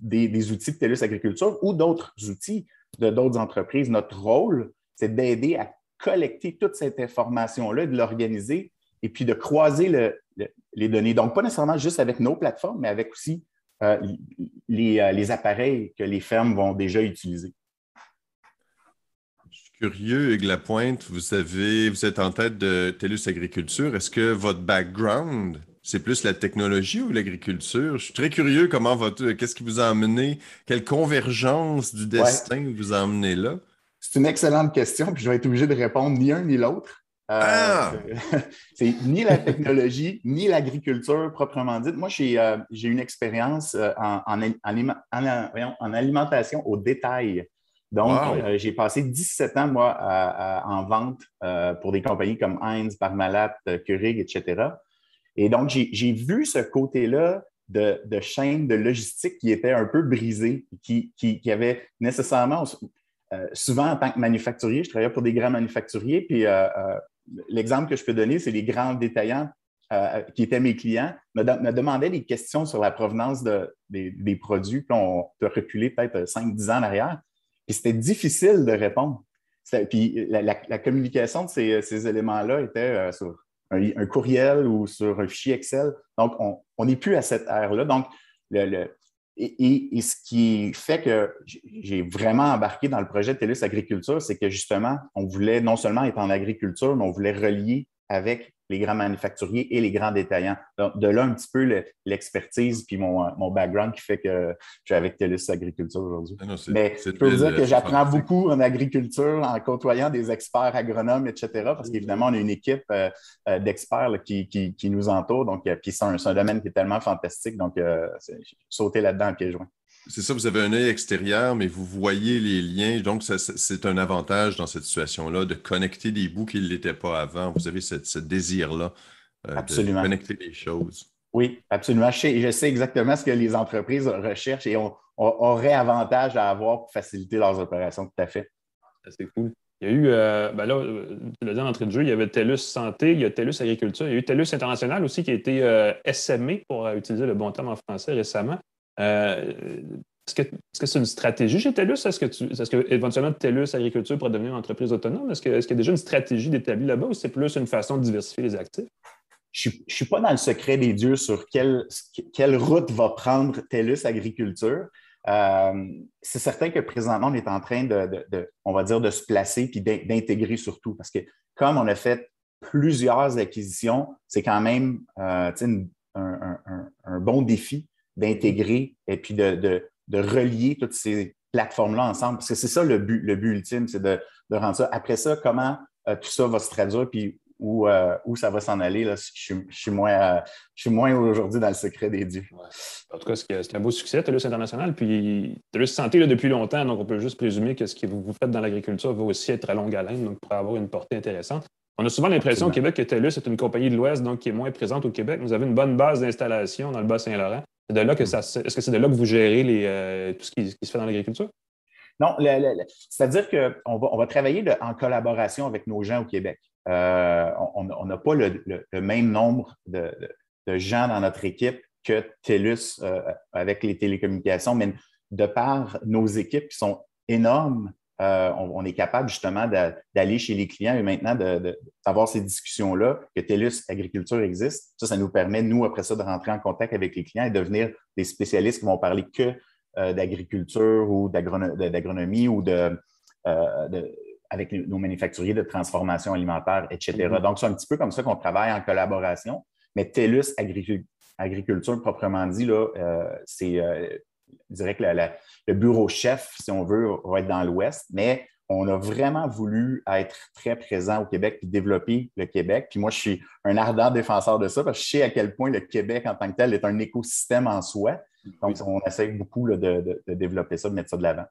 des, outils de TELUS Agriculture ou d'autres outils de d'autres entreprises. Notre rôle, c'est d'aider à collecter toute cette information-là, de l'organiser et puis de croiser les données. Donc, pas nécessairement juste avec nos plateformes, mais avec aussi euh, euh, les, appareils que les fermes vont déjà utiliser. Je suis curieux, Hugues Lapointe, vous, avez, vous êtes en tête de TELUS Agriculture. Est-ce que votre background, c'est plus la technologie ou l'agriculture? Je suis très curieux comment votre. Qu'est-ce qui vous a amené? Quelle convergence du destin vous a amené là? C'est une excellente question, puis je vais être obligé de répondre ni un ni l'autre. Euh, ah! c'est ni la technologie, ni l'agriculture proprement dite. Moi, j'ai euh, une expérience euh, en, alimentation au détail. Donc, j'ai passé 17 ans, moi, en vente pour des compagnies comme Heinz, Parmalat, Keurig, etc. Et donc, j'ai vu ce côté-là de, chaîne de logistique qui était un peu brisé, qui, avait nécessairement, souvent en tant que manufacturier, je travaillais pour des grands manufacturiers, puis l'exemple que je peux donner, c'est les grands détaillants euh, qui étaient mes clients me, demandaient des questions sur la provenance des, produits. Puis on peut reculer peut-être 5-10 ans en arrière. Puis c'était difficile de répondre. Puis la, communication de ces, éléments-là était euh, sur un, courriel ou sur un fichier Excel. Donc, on n'est plus à cette ère-là. Donc, le, et, ce qui fait que j'ai vraiment embarqué dans le projet TELUS Agriculture, c'est que justement, on voulait non seulement être en agriculture, mais on voulait relier avec les grands manufacturiers et les grands détaillants. Donc, de là, un petit peu l'expertise puis mon, mon, background qui fait que je suis avec TELUS Agriculture aujourd'hui. Ah Mais je peux vous dire que j'apprends beaucoup en agriculture en côtoyant des experts agronomes, etc. Parce qu'évidemment, on a une équipe euh, euh, d'experts qui, qui, nous entoure. Donc, euh, puis c'est un, un, domaine qui est tellement fantastique. Donc, sauter là-dedans à pieds joints. C'est ça, vous avez un œil extérieur, mais vous voyez les liens. Donc, c'est un avantage dans cette situation-là de connecter des bouts qui ne l'étaient pas avant. Vous avez ce désir-là euh, de connecter les choses. Oui, absolument. Je sais, je sais, exactement ce que les entreprises recherchent et on, auraient avantage à avoir pour faciliter leurs opérations, tout à fait. C'est cool. Il y a eu, euh, ben là, tu l'as dit en entrée de jeu, il y avait TELUS Santé, il y a TELUS Agriculture, il y a eu TELUS International aussi qui a été euh, SME, pour utiliser le bon terme en français récemment. Euh, est-ce que c'est une stratégie chez TELUS? Est-ce que, que éventuellement TELUS Agriculture pourrait devenir une entreprise autonome? Est-ce, qu'il y a déjà une stratégie d'établie là-bas ou c'est plus une façon de diversifier les actifs? Je ne suis pas dans le secret des dieux sur quelle, quelle route va prendre TELUS Agriculture. Euh, c'est certain que présentement, on est en train de, on va dire, de se placer puis d'intégrer surtout. Parce que comme on a fait plusieurs acquisitions, c'est quand même euh, un, bon défi d'intégrer et puis de, relier toutes ces plateformes-là ensemble. Parce que c'est ça le but, le but ultime, c'est de, rendre ça. Après ça, comment euh, tout ça va se traduire, puis où, euh, où ça va s'en aller. Là, je, suis moins, euh, moins aujourd'hui dans le secret des dieux. En tout cas, c'est un beau succès, TELUS International. Puis TELUS Santé là, depuis longtemps, donc on peut juste présumer que ce que vous faites dans l'agriculture va aussi être à longue haleine, donc pourrait avoir une portée intéressante. On a souvent l'impression au Québec que TELUS est une compagnie de l'Ouest, donc qui est moins présente au Québec. Vous avez une bonne base d'installation dans le Bas-Saint-Laurent. C'est de là que ça. Est-ce que c'est de là que vous gérez les, euh, tout ce qui, se fait dans l'agriculture? Non, c'est-à-dire qu'on va, on va travailler en collaboration avec nos gens au Québec. Euh, on n'a pas le, même nombre de, gens dans notre équipe que TELUS euh, avec les télécommunications, mais de par nos équipes qui sont énormes, euh, on, est capable justement d'aller chez les clients et maintenant d'avoir ces discussions-là, que TELUS Agriculture existe. Ça, ça nous permet, nous, après ça, de rentrer en contact avec les clients et devenir des spécialistes qui vont parler que d'agriculture ou d'agronomie ou de, avec nos manufacturiers de transformation alimentaire, etc. Mm-hmm. Donc, c'est un petit peu comme ça qu'on travaille en collaboration. Mais TELUS Agriculture, proprement dit, là, euh, c'est, euh, je dirais que le bureau chef, si on veut, va être dans l'Ouest, mais on a vraiment voulu être très présent au Québec et développer le Québec. Puis moi, je suis un ardent défenseur de ça parce que je sais à quel point le Québec en tant que tel est un écosystème en soi. Donc, on essaie beaucoup de, de, développer ça, de mettre ça de l'avant.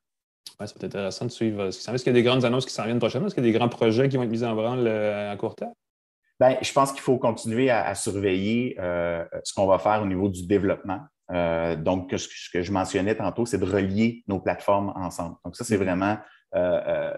Ouais, ça être intéressant de suivre. Est-ce qu'il y a des grandes annonces qui s'en viennent prochainement? Est-ce qu'il y a des grands projets qui vont être mis en branle euh, à court terme? Bien, je pense qu'il faut continuer à, surveiller euh, ce qu'on va faire au niveau du développement. Euh, donc, ce que je mentionnais tantôt, c'est de relier nos plateformes ensemble. Donc, ça, c'est mm-hmm. vraiment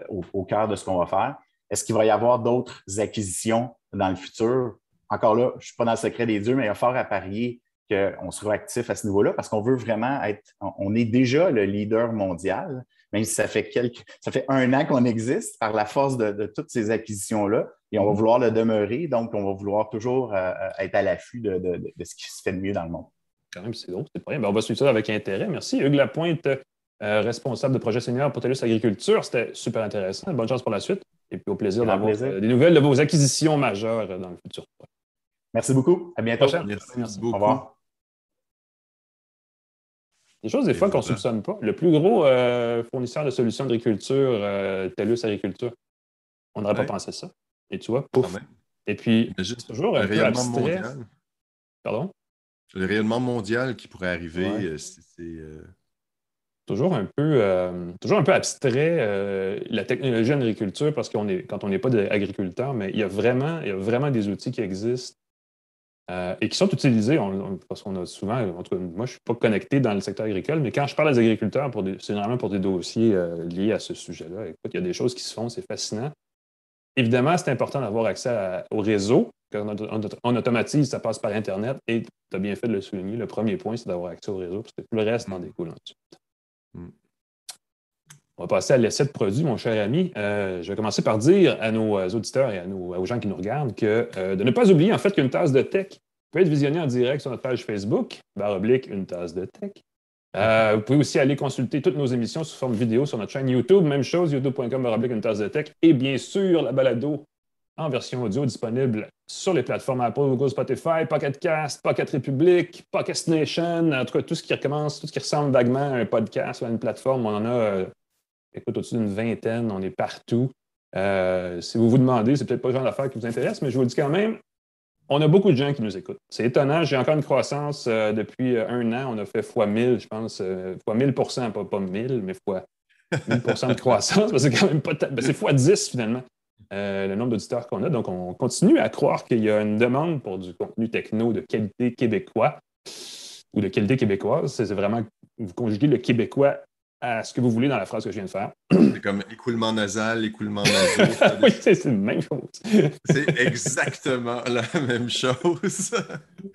au, cœur de ce qu'on va faire. Est-ce qu'il va y avoir d'autres acquisitions dans le futur? Encore là, je ne suis pas dans le secret des dieux, mais il y a fort à parier qu'on sera actif à ce niveau-là parce qu'on veut vraiment être, on est déjà le leader mondial, même si ça fait quelques, ça fait un an qu'on existe par la force de, toutes ces acquisitions-là, et on va mhm. vouloir le demeurer, donc on va vouloir toujours euh, euh, être à l'affût de, ce qui se fait de mieux dans le monde. Quand même, c'est drôle, c'est pas rien. Ben, on va suivre ça avec intérêt. Merci. Hugues Lapointe, euh, responsable de projet senior pour TELUS Agriculture. C'était super intéressant. Bonne chance pour la suite. Et puis au plaisir d'avoir des nouvelles de vos acquisitions majeures dans le futur. Merci beaucoup. À bientôt. Merci, beaucoup. Au revoir. Des choses, des fois, qu'on ne soupçonne pas. Le plus gros euh, fournisseur de solutions d'agriculture, euh, TELUS Agriculture, on n'aurait pas pensé ça. Et tu vois, pouf. Et puis, c'est toujours un peu abstrait. Mondial. Pardon? Le rayonnement mondial qui pourrait arriver, euh, c'est. Toujours un peu, toujours un peu abstrait la technologie en agriculture parce qu'on est quand on n'est pas agriculteur, mais il y a vraiment, il y a vraiment des outils qui existent euh, et qui sont utilisés, parce qu'on a souvent, en tout cas, moi, je ne suis pas connecté dans le secteur agricole, mais quand je parle aux agriculteurs, c'est généralement pour des dossiers euh, liés à ce sujet-là. Écoute, il y a des choses qui se font, c'est fascinant. Évidemment, c'est important d'avoir accès au réseau. Quand on, automatise, ça passe par Internet. Et tu as bien fait de le souligner. Le premier point, c'est d'avoir accès au réseau, parce que tout le reste en découle ensuite. Mm. On va passer à l'essai de produit, mon cher ami. Euh, je vais commencer par dire à nos euh, auditeurs et à nos, aux gens qui nous regardent que euh, de ne pas oublier en fait qu'une tasse de tech peut être visionnée en direct sur notre page Facebook, barre oblique, une tasse de tech. Vous pouvez aussi aller consulter toutes nos émissions sous forme vidéo sur notre chaîne YouTube. Même chose, youtube.com, une tasse de tech. Et bien sûr, la balado en version audio disponible sur les plateformes Apple, Google, Spotify, Pocket Cast, Pocket Republic, Pocket Nation, en tout cas tout ce qui recommence, tout ce qui ressemble vaguement à un podcast ou à une plateforme. On en a écoute, au-dessus d'une vingtaine, on est partout. Euh, si vous vous demandez, c'est peut-être pas le genre d'affaires qui vous intéresse, mais je vous le dis quand même, on a beaucoup de gens qui nous écoutent. C'est étonnant, j'ai encore une croissance euh, depuis euh, un an. On a fait fois 1000, je pense, fois 1000 pas, pas 1000, mais fois 1000% de croissance. c'est quand même pas. Ben, c'est fois 10 finalement. euh, le nombre d'auditeurs qu'on a. Donc, on continue à croire qu'il y a une demande pour du contenu techno de qualité québécois ou de qualité québécoise. C'est vraiment, vous conjuguez le québécois à ce que vous voulez dans la phrase que je viens de faire. C'est comme écoulement nasal, écoulement nasal. oui, c'est la même chose. c'est exactement la même chose.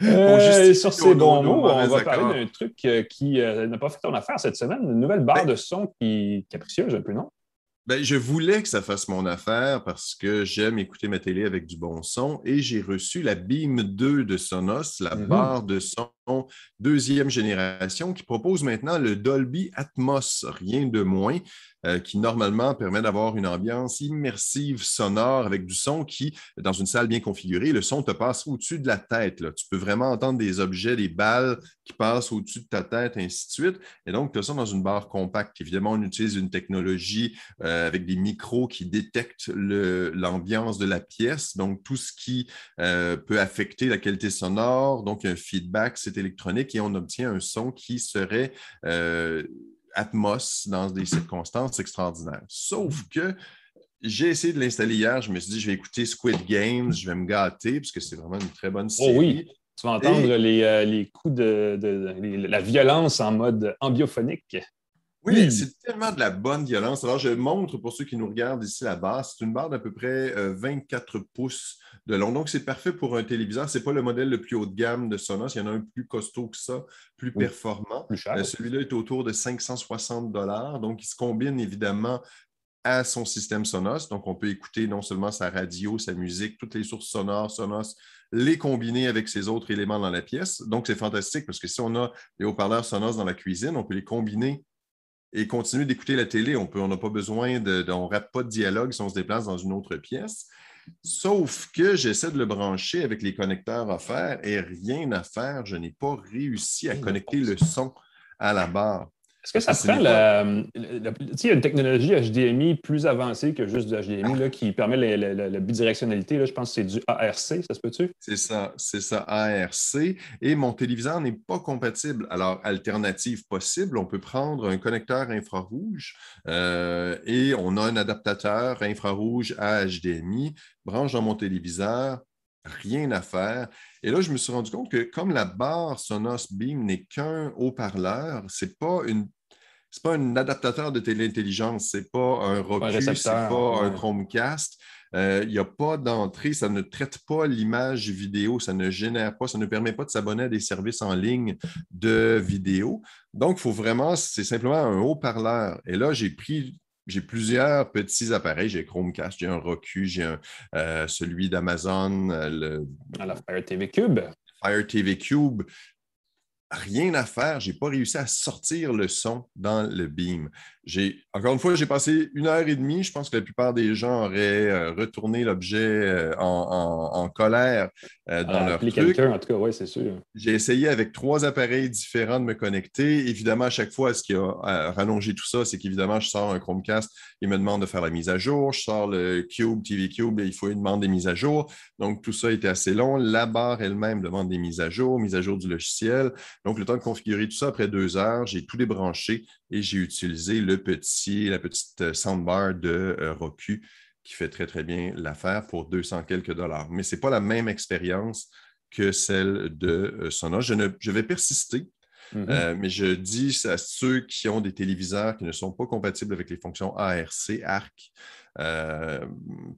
Euh, sur ces bons mots, on va parler d'un truc euh, qui euh, n'a pas fait ton affaire cette semaine, une nouvelle barre ben de son qui capricieuse un peu, non? Ben, je voulais que ça fasse mon affaire parce que j'aime écouter ma télé avec du bon son et j'ai reçu la Beam 2 de Sonos, la mm-hmm. barre de son deuxième génération qui propose maintenant le Dolby Atmos, rien de moins. Euh, qui normalement permet d'avoir une ambiance immersive sonore avec du son qui, dans une salle bien configurée, le son te passe au-dessus de la tête. Tu peux vraiment entendre des objets, des balles qui passent au-dessus de ta tête, ainsi de suite. Et donc, tu as ça dans une barre compacte. Évidemment, on utilise une technologie euh, avec des micros qui détectent l'ambiance de la pièce, donc tout ce qui euh, peut affecter la qualité sonore. Donc, un feedback, c'est électronique et on obtient un son qui serait Atmos dans des circonstances extraordinaires. Sauf que j'ai essayé de l'installer hier. Je me suis dit, je vais écouter Squid Games, je vais me gâter, parce que c'est vraiment une très bonne série. Oh oui, tu vas entendre les, euh, coups de, la violence en mode ambiophonique. Oui, c'est tellement de la bonne violence. Alors, je montre pour ceux qui nous regardent ici la barre. C'est une barre d'à peu près 24 euh, pouces de long. Donc, c'est parfait pour un téléviseur. Ce n'est pas le modèle le plus haut de gamme de Sonos. Il y en a un plus costaud que ça, plus performant. Euh, celui-là est autour de 560 Donc, il se combine évidemment à son système Sonos. Donc, on peut écouter non seulement sa radio, sa musique, toutes les sources sonores Sonos, les combiner avec ses autres éléments dans la pièce. Donc, c'est fantastique parce que si on a des haut-parleurs Sonos dans la cuisine, on peut les combiner et continuer d'écouter la télé. On n'a pas besoin de, on ne rate pas de dialogue si on se déplace dans une autre pièce. Sauf que j'essaie de le brancher avec les connecteurs à faire et rien à faire. Je n'ai pas réussi à connecter le son à la barre. Est-ce que ça prend la, il y a une technologie HDMI plus avancée que juste du HDMI qui permet la, bidirectionnalité. je pense que c'est du ARC, ça se peut-tu? C'est ça, c'est ça, ARC. Et mon téléviseur n'est pas compatible. Alors, alternative possible, on peut prendre un connecteur infrarouge euh, et on a un adaptateur infrarouge à HDMI, branche dans mon téléviseur, rien à faire. Et là, je me suis rendu compte que comme la barre Sonos Beam n'est qu'un haut-parleur, c'est pas une pas un adaptateur de téléintelligence, c'est pas un Roku, c'est pas un Chromecast. Euh, il n'y a pas d'entrée, ça ne traite pas l'image vidéo, ça ne génère pas, ça ne permet pas de s'abonner à des services en ligne de vidéo. Donc, il faut vraiment, c'est simplement un haut-parleur. Et là, j'ai pris j'ai plusieurs petits appareils. J'ai Chromecast, j'ai un Roku, j'ai euh, celui d'Amazon. Euh, le... la Fire TV Cube. Fire TV Cube rien à faire. Je n'ai pas réussi à sortir le son dans le beam. Encore une fois, j'ai passé une heure et demie. Je pense que la plupart des gens auraient euh, retourné l'objet euh, en, colère euh, dans leur truc. en tout cas, oui, c'est sûr. J'ai essayé avec trois appareils différents de me connecter. Évidemment, à chaque fois, ce qui a rallongé tout ça, c'est qu'évidemment, je sors un Chromecast, il me demande de faire la mise à jour. Je sors le Cube, TV Cube, il faut il demande des mises à jour. Donc, tout ça était assez long. La barre elle-même demande des mises à jour, mise à jour du logiciel. Donc, le temps de configurer tout ça, après deux heures, j'ai tout débranché et j'ai utilisé le petit, la petite euh, soundbar de euh, Roku qui fait très, très bien l'affaire pour 200 quelques dollars. Mais ce n'est pas la même expérience que celle de euh, Sonos. Je, ne, je vais persister mm-hmm. mais je dis à ceux qui ont des téléviseurs qui ne sont pas compatibles avec les fonctions ARC, ARC, euh,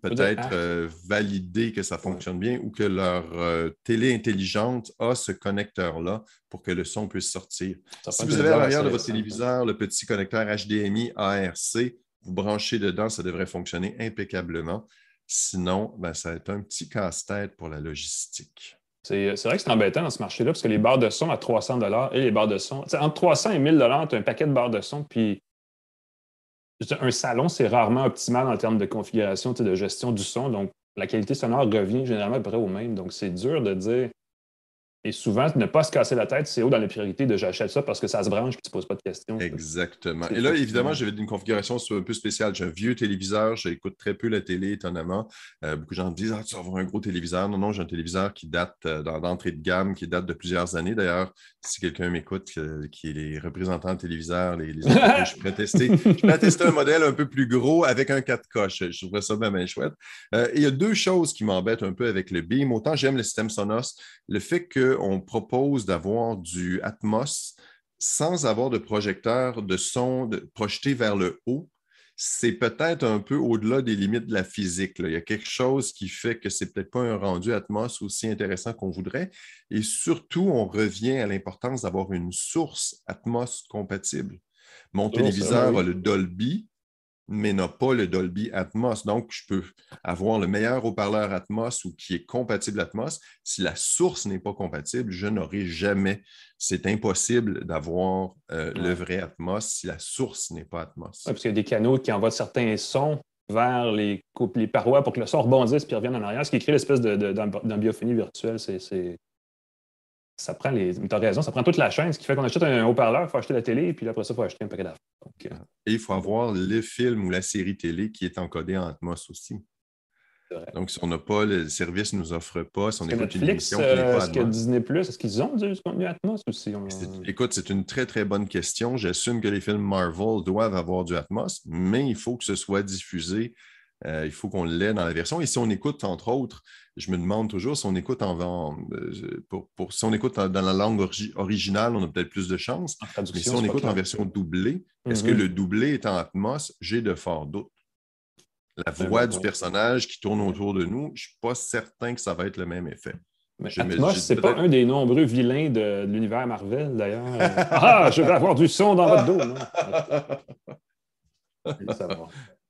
peut-être euh, valider que ça fonctionne bien ou que leur euh, télé intelligente a ce connecteur-là pour que le son puisse sortir. si vous avez à l'arrière de votre téléviseur le petit connecteur HDMI ARC, vous branchez dedans, ça devrait fonctionner impeccablement. Sinon, ben, ça va être un petit casse-tête pour la logistique. C'est vrai que c'est embêtant dans ce marché-là parce que les barres de son à 300 et les barres de son, entre 300 et 1000 tu as un paquet de barres de son, puis un salon, c'est rarement optimal en termes de configuration, de gestion du son. Donc, la qualité sonore revient généralement à peu près au même. Donc, c'est dur de dire Et souvent, ne pas se casser la tête, c'est haut dans les priorités de j'achète ça parce que ça se branche et tu ne poses pas de questions. Exactement. Et là, évidemment, j'avais une configuration un peu spéciale. J'ai un vieux téléviseur, j'écoute très peu la télé, étonnamment. Euh, beaucoup de gens me disent Ah, tu vas avoir un gros téléviseur. Non, non, j'ai un téléviseur qui date euh, d'entrée de gamme, qui date de plusieurs années. D'ailleurs, si quelqu'un m'écoute, euh, qui est les représentants de téléviseurs, les, les je pourrais tester. Je pourrais tester un modèle un peu plus gros avec un 4K. Je, je trouverais ça bien, bien chouette. Euh, et il y a deux choses qui m'embêtent un peu avec le Beam. Autant j'aime le système Sonos, le fait qu'on propose d'avoir du Atmos sans avoir de projecteur de son de- projeté vers le haut, c'est peut-être un peu au-delà des limites de la physique. là. Il y a quelque chose qui fait que c'est peut-être pas un rendu Atmos aussi intéressant qu'on voudrait. Et surtout, on revient à l'importance d'avoir une source Atmos compatible. Mon ça, téléviseur oui. a le Dolby, mais n'a pas le Dolby Atmos. Donc, je peux avoir le meilleur haut-parleur Atmos ou qui est compatible Atmos. Si la source n'est pas compatible, je n'aurai jamais. C'est impossible d'avoir euh, le vrai Atmos si la source n'est pas Atmos. Ouais, parce qu'il y a des canaux qui envoient certains sons vers les, coupes- les parois pour que le son rebondisse puis revienne en arrière, ce qui crée l'espèce de, de, d'amb- d'ambiophonie virtuelle. C'est, c'est- Ça prend les. Tu as raison, ça prend toute la chaîne, ce qui fait qu'on achète un haut-parleur, il faut acheter la télé, puis là, après ça, il faut acheter un paquet d'affaires. Euh, Et il faut avoir le film ou la série télé qui est encodé en Atmos aussi. Donc, si on n'a pas, le service ne nous offre pas, si on écoute une émission qui n'est euh, pas est-ce que. Disney Plus, est-ce qu'ils ont du contenu Atmos aussi? On- Écoute, c'est une très, très bonne question. J'assume que les films Marvel doivent avoir du Atmos, mais il faut que ce soit diffusé. Euh, il faut qu'on l'ait dans la version. Et si on écoute, entre autres, je me demande toujours si on écoute en, en- euh, pour, pour- si on écoute en- dans la langue orgi- originale, on a peut-être plus de chance. Mais si on pas écoute en version doublée, est-ce que le doublé est en Atmos? J'ai de forts doutes. La voix du personnage qui tourne autour de nous, je ne suis pas certain que ça va être le même effet. Mais Je me- Atmos, j'ai c'est pas peut-être- un des nombreux vilains de, de l'univers Marvel, d'ailleurs. Euh, ah, je vais avoir du son dans votre dos. Non?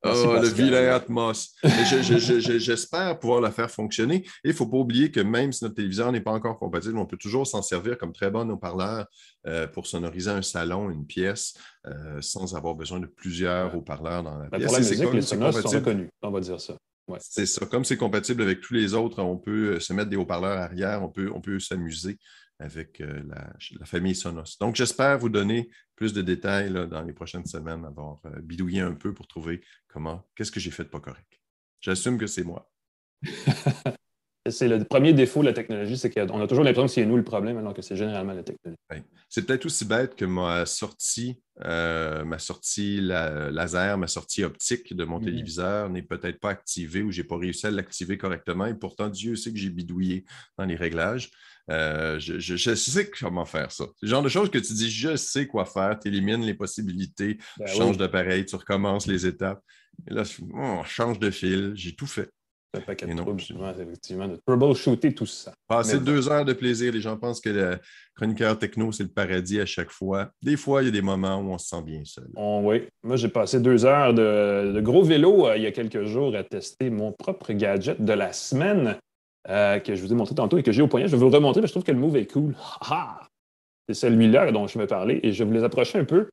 Merci, Ah, le vilain Atmos. J'espère pouvoir le faire fonctionner. Et il ne faut pas oublier que même si notre téléviseur n'est pas encore compatible, on peut toujours s'en servir comme très bon haut-parleur euh, pour sonoriser un salon, une pièce, euh, sans avoir besoin de plusieurs haut-parleurs dans la Ben, pièce. pour la musique, comme les Sonos sont reconnus, on va dire ça. Ouais. C'est ça. Comme c'est compatible avec tous les autres, on peut euh, se mettre des haut-parleurs arrière, on peut, on peut s'amuser avec euh, la, la famille Sonos. Donc, j'espère vous donner plus de détails là, dans les prochaines semaines, avoir euh, bidouillé un peu pour trouver comment, qu'est-ce que j'ai fait de pas correct. J'assume que c'est moi. C'est le premier défaut de la technologie, c'est qu'on a toujours l'impression que c'est nous le problème, alors que c'est généralement la technologie. Ouais. C'est peut-être aussi bête que ma sortie, euh, ma sortie la- laser, ma sortie optique de mon Mhm. téléviseur n'est peut-être pas activée ou je n'ai pas réussi à l'activer correctement. Et pourtant, Dieu sait que j'ai bidouillé dans les réglages. Euh, je, je- je sais comment faire ça. C'est le genre de choses que tu dis, je sais quoi faire, tu élimines les possibilités, Ben tu oui, changes d'appareil, tu recommences les étapes. Et là, je- on change de fil, j'ai tout fait. un paquet Et de troubles, effectivement, de troubleshooter tout ça. Passer Mais bon. deux heures de plaisir. Les gens pensent que le chroniqueur techno, c'est le paradis à chaque fois. Des fois, il y a des moments où on se sent bien seul. On- oui, moi j'ai passé deux heures de, de gros vélo euh, il y a quelques jours à tester mon propre gadget de la semaine euh, que je vous ai montré tantôt et que j'ai au poignet. Je vais vous le remontrer parce que je trouve que le move est cool. Ah! C'est celui-là dont je vais parler et je vais vous les approcher un peu.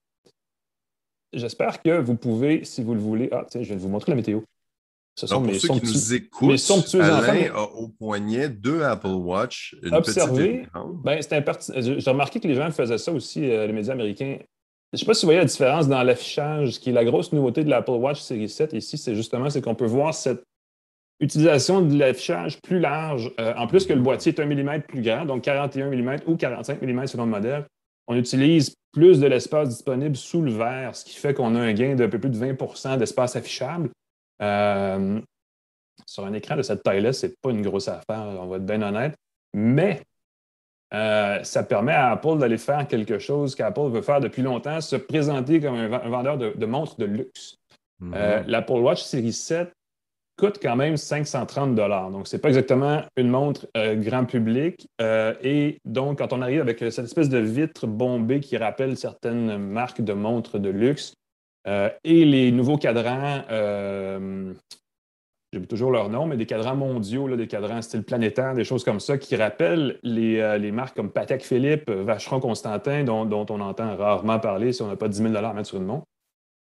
J'espère que vous pouvez, si vous le voulez. Ah, tiens, je de vous montrer la météo. Ce sont Donc, pour mes ceux qui nous écoutent, mes Alain a au poignet deux Apple Watch, une Observez. Ben, imperti- J'ai remarqué que les gens faisaient ça aussi, euh, les médias américains. Je ne sais pas si vous voyez la différence dans l'affichage, ce qui est la grosse nouveauté de l'Apple Watch Series 7 ici, c'est justement c'est qu'on peut voir cette utilisation de l'affichage plus large. Euh, en plus que le boîtier est un millimètre plus grand, donc 41 mm ou 45 mm selon le modèle, on utilise plus de l'espace disponible sous le verre, ce qui fait qu'on a un gain d'un peu plus de 20% d'espace affichable. Euh, sur un écran de cette taille-là, c'est pas une grosse affaire, on va être bien honnête. Mais euh, ça permet à Apple d'aller faire quelque chose qu'Apple veut faire depuis longtemps, se présenter comme un, vendeur de, de montres de luxe. Mhm. Euh, L'Apple Watch Series 7 coûte quand même 530 Donc, ce n'est pas exactement une montre euh, grand public. Euh, et donc, quand on arrive avec cette espèce de vitre bombée qui rappelle certaines marques de montres de luxe euh, et les nouveaux cadrans, euh, j'ai toujours leur nom, mais des cadrans mondiaux, des cadrans style planétaire, des choses comme ça, qui rappellent les, euh, les marques comme Patek Philippe, euh, Vacheron Constantin, dont, dont on entend rarement parler si on n'a pas 10 000 à mettre sur une montre.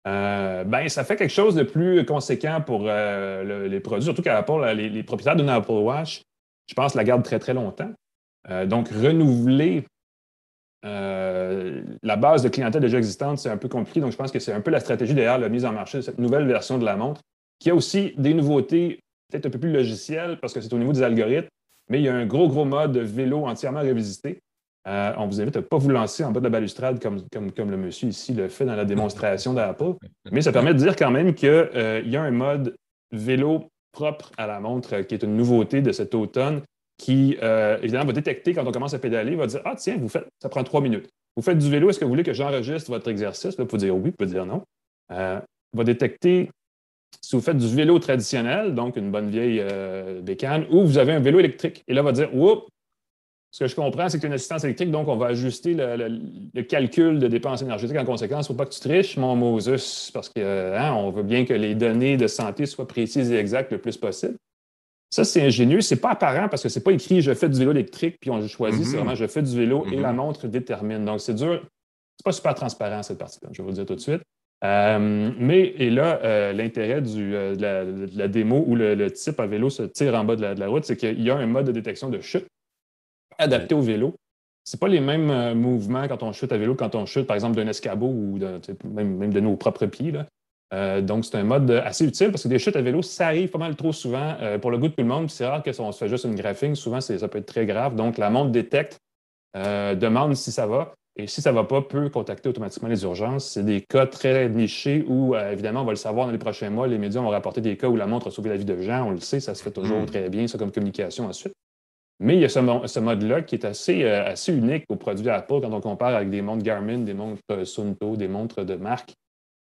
Euh, ben, ça fait quelque chose de plus conséquent pour euh, le- les produits, surtout là, les, propriétaires d'une Apple Watch, je pense, la gardent très, très longtemps. Euh, donc, renouveler la base de clientèle déjà existante, c'est un peu compliqué. Donc, je pense que c'est un peu la stratégie derrière la mise en marché de cette nouvelle version de la montre, qui a aussi des nouveautés peut-être un peu plus logicielles parce que c'est au niveau des algorithmes, mais il y a un gros, gros mode vélo entièrement revisité. Euh, on vous invite à ne pas vous lancer en bas de la balustrade comme, comme, comme, le monsieur ici le fait dans la démonstration d'Apple. Mais ça permet de dire quand même qu'il euh, y a un mode vélo propre à la montre qui est une nouveauté de cet automne qui, euh, évidemment, va détecter quand on commence à pédaler, va dire Ah, tiens, vous faites, ça prend trois minutes. Vous faites du vélo, est-ce que vous voulez que j'enregistre votre exercice? Là, il faut dire oui, il peut dire non. Euh, va détecter si vous faites du vélo traditionnel, donc une bonne vieille euh, bécane, ou vous avez un vélo électrique. Et là, va dire Oups, ce que je comprends, c'est que tu as une assistance électrique, donc on va ajuster le, calcul de dépenses énergétiques en conséquence. Il ne faut pas que tu triches, mon Moses, parce qu'on hein, veut bien que les données de santé soient précises et exactes le plus possible. Ça, c'est ingénieux. C'est pas apparent parce que c'est pas écrit je fais du vélo électrique puis on choisit. C'est mhm. vraiment je fais du vélo et la mhm. montre détermine. Donc, c'est dur. C'est pas super transparent cette partie-là, je vais vous le dire tout de suite. Euh, mais et là, euh, l'intérêt euh, de, la, démo où le, type à vélo se tire en bas de la, route, c'est qu'il y a un mode de détection de chute adapté au vélo. C'est pas les mêmes mouvements quand on chute à vélo, quand on chute, par exemple, d'un escabeau ou même, même, de nos propres pieds. Là. Euh, donc, c'est un mode assez utile parce que des chutes à vélo, ça arrive pas mal trop souvent euh, pour le goût de tout le monde. C'est rare que on se fait juste une graphing. Souvent, ça peut être très grave. Donc, la montre détecte, euh, demande si ça va. Et si ça ne va pas, peut contacter automatiquement les urgences. C'est des cas très nichés où, évidemment, on va le savoir dans les prochains mois. Les médias vont rapporter des cas où la montre a sauvé la vie de gens. On le sait, ça se fait toujours mm. très bien, ça, comme communication ensuite. Mais il y a ce, mode-là qui est assez, assez unique aux produits Apple quand on compare avec des montres Garmin, des montres Sunto, des montres de marque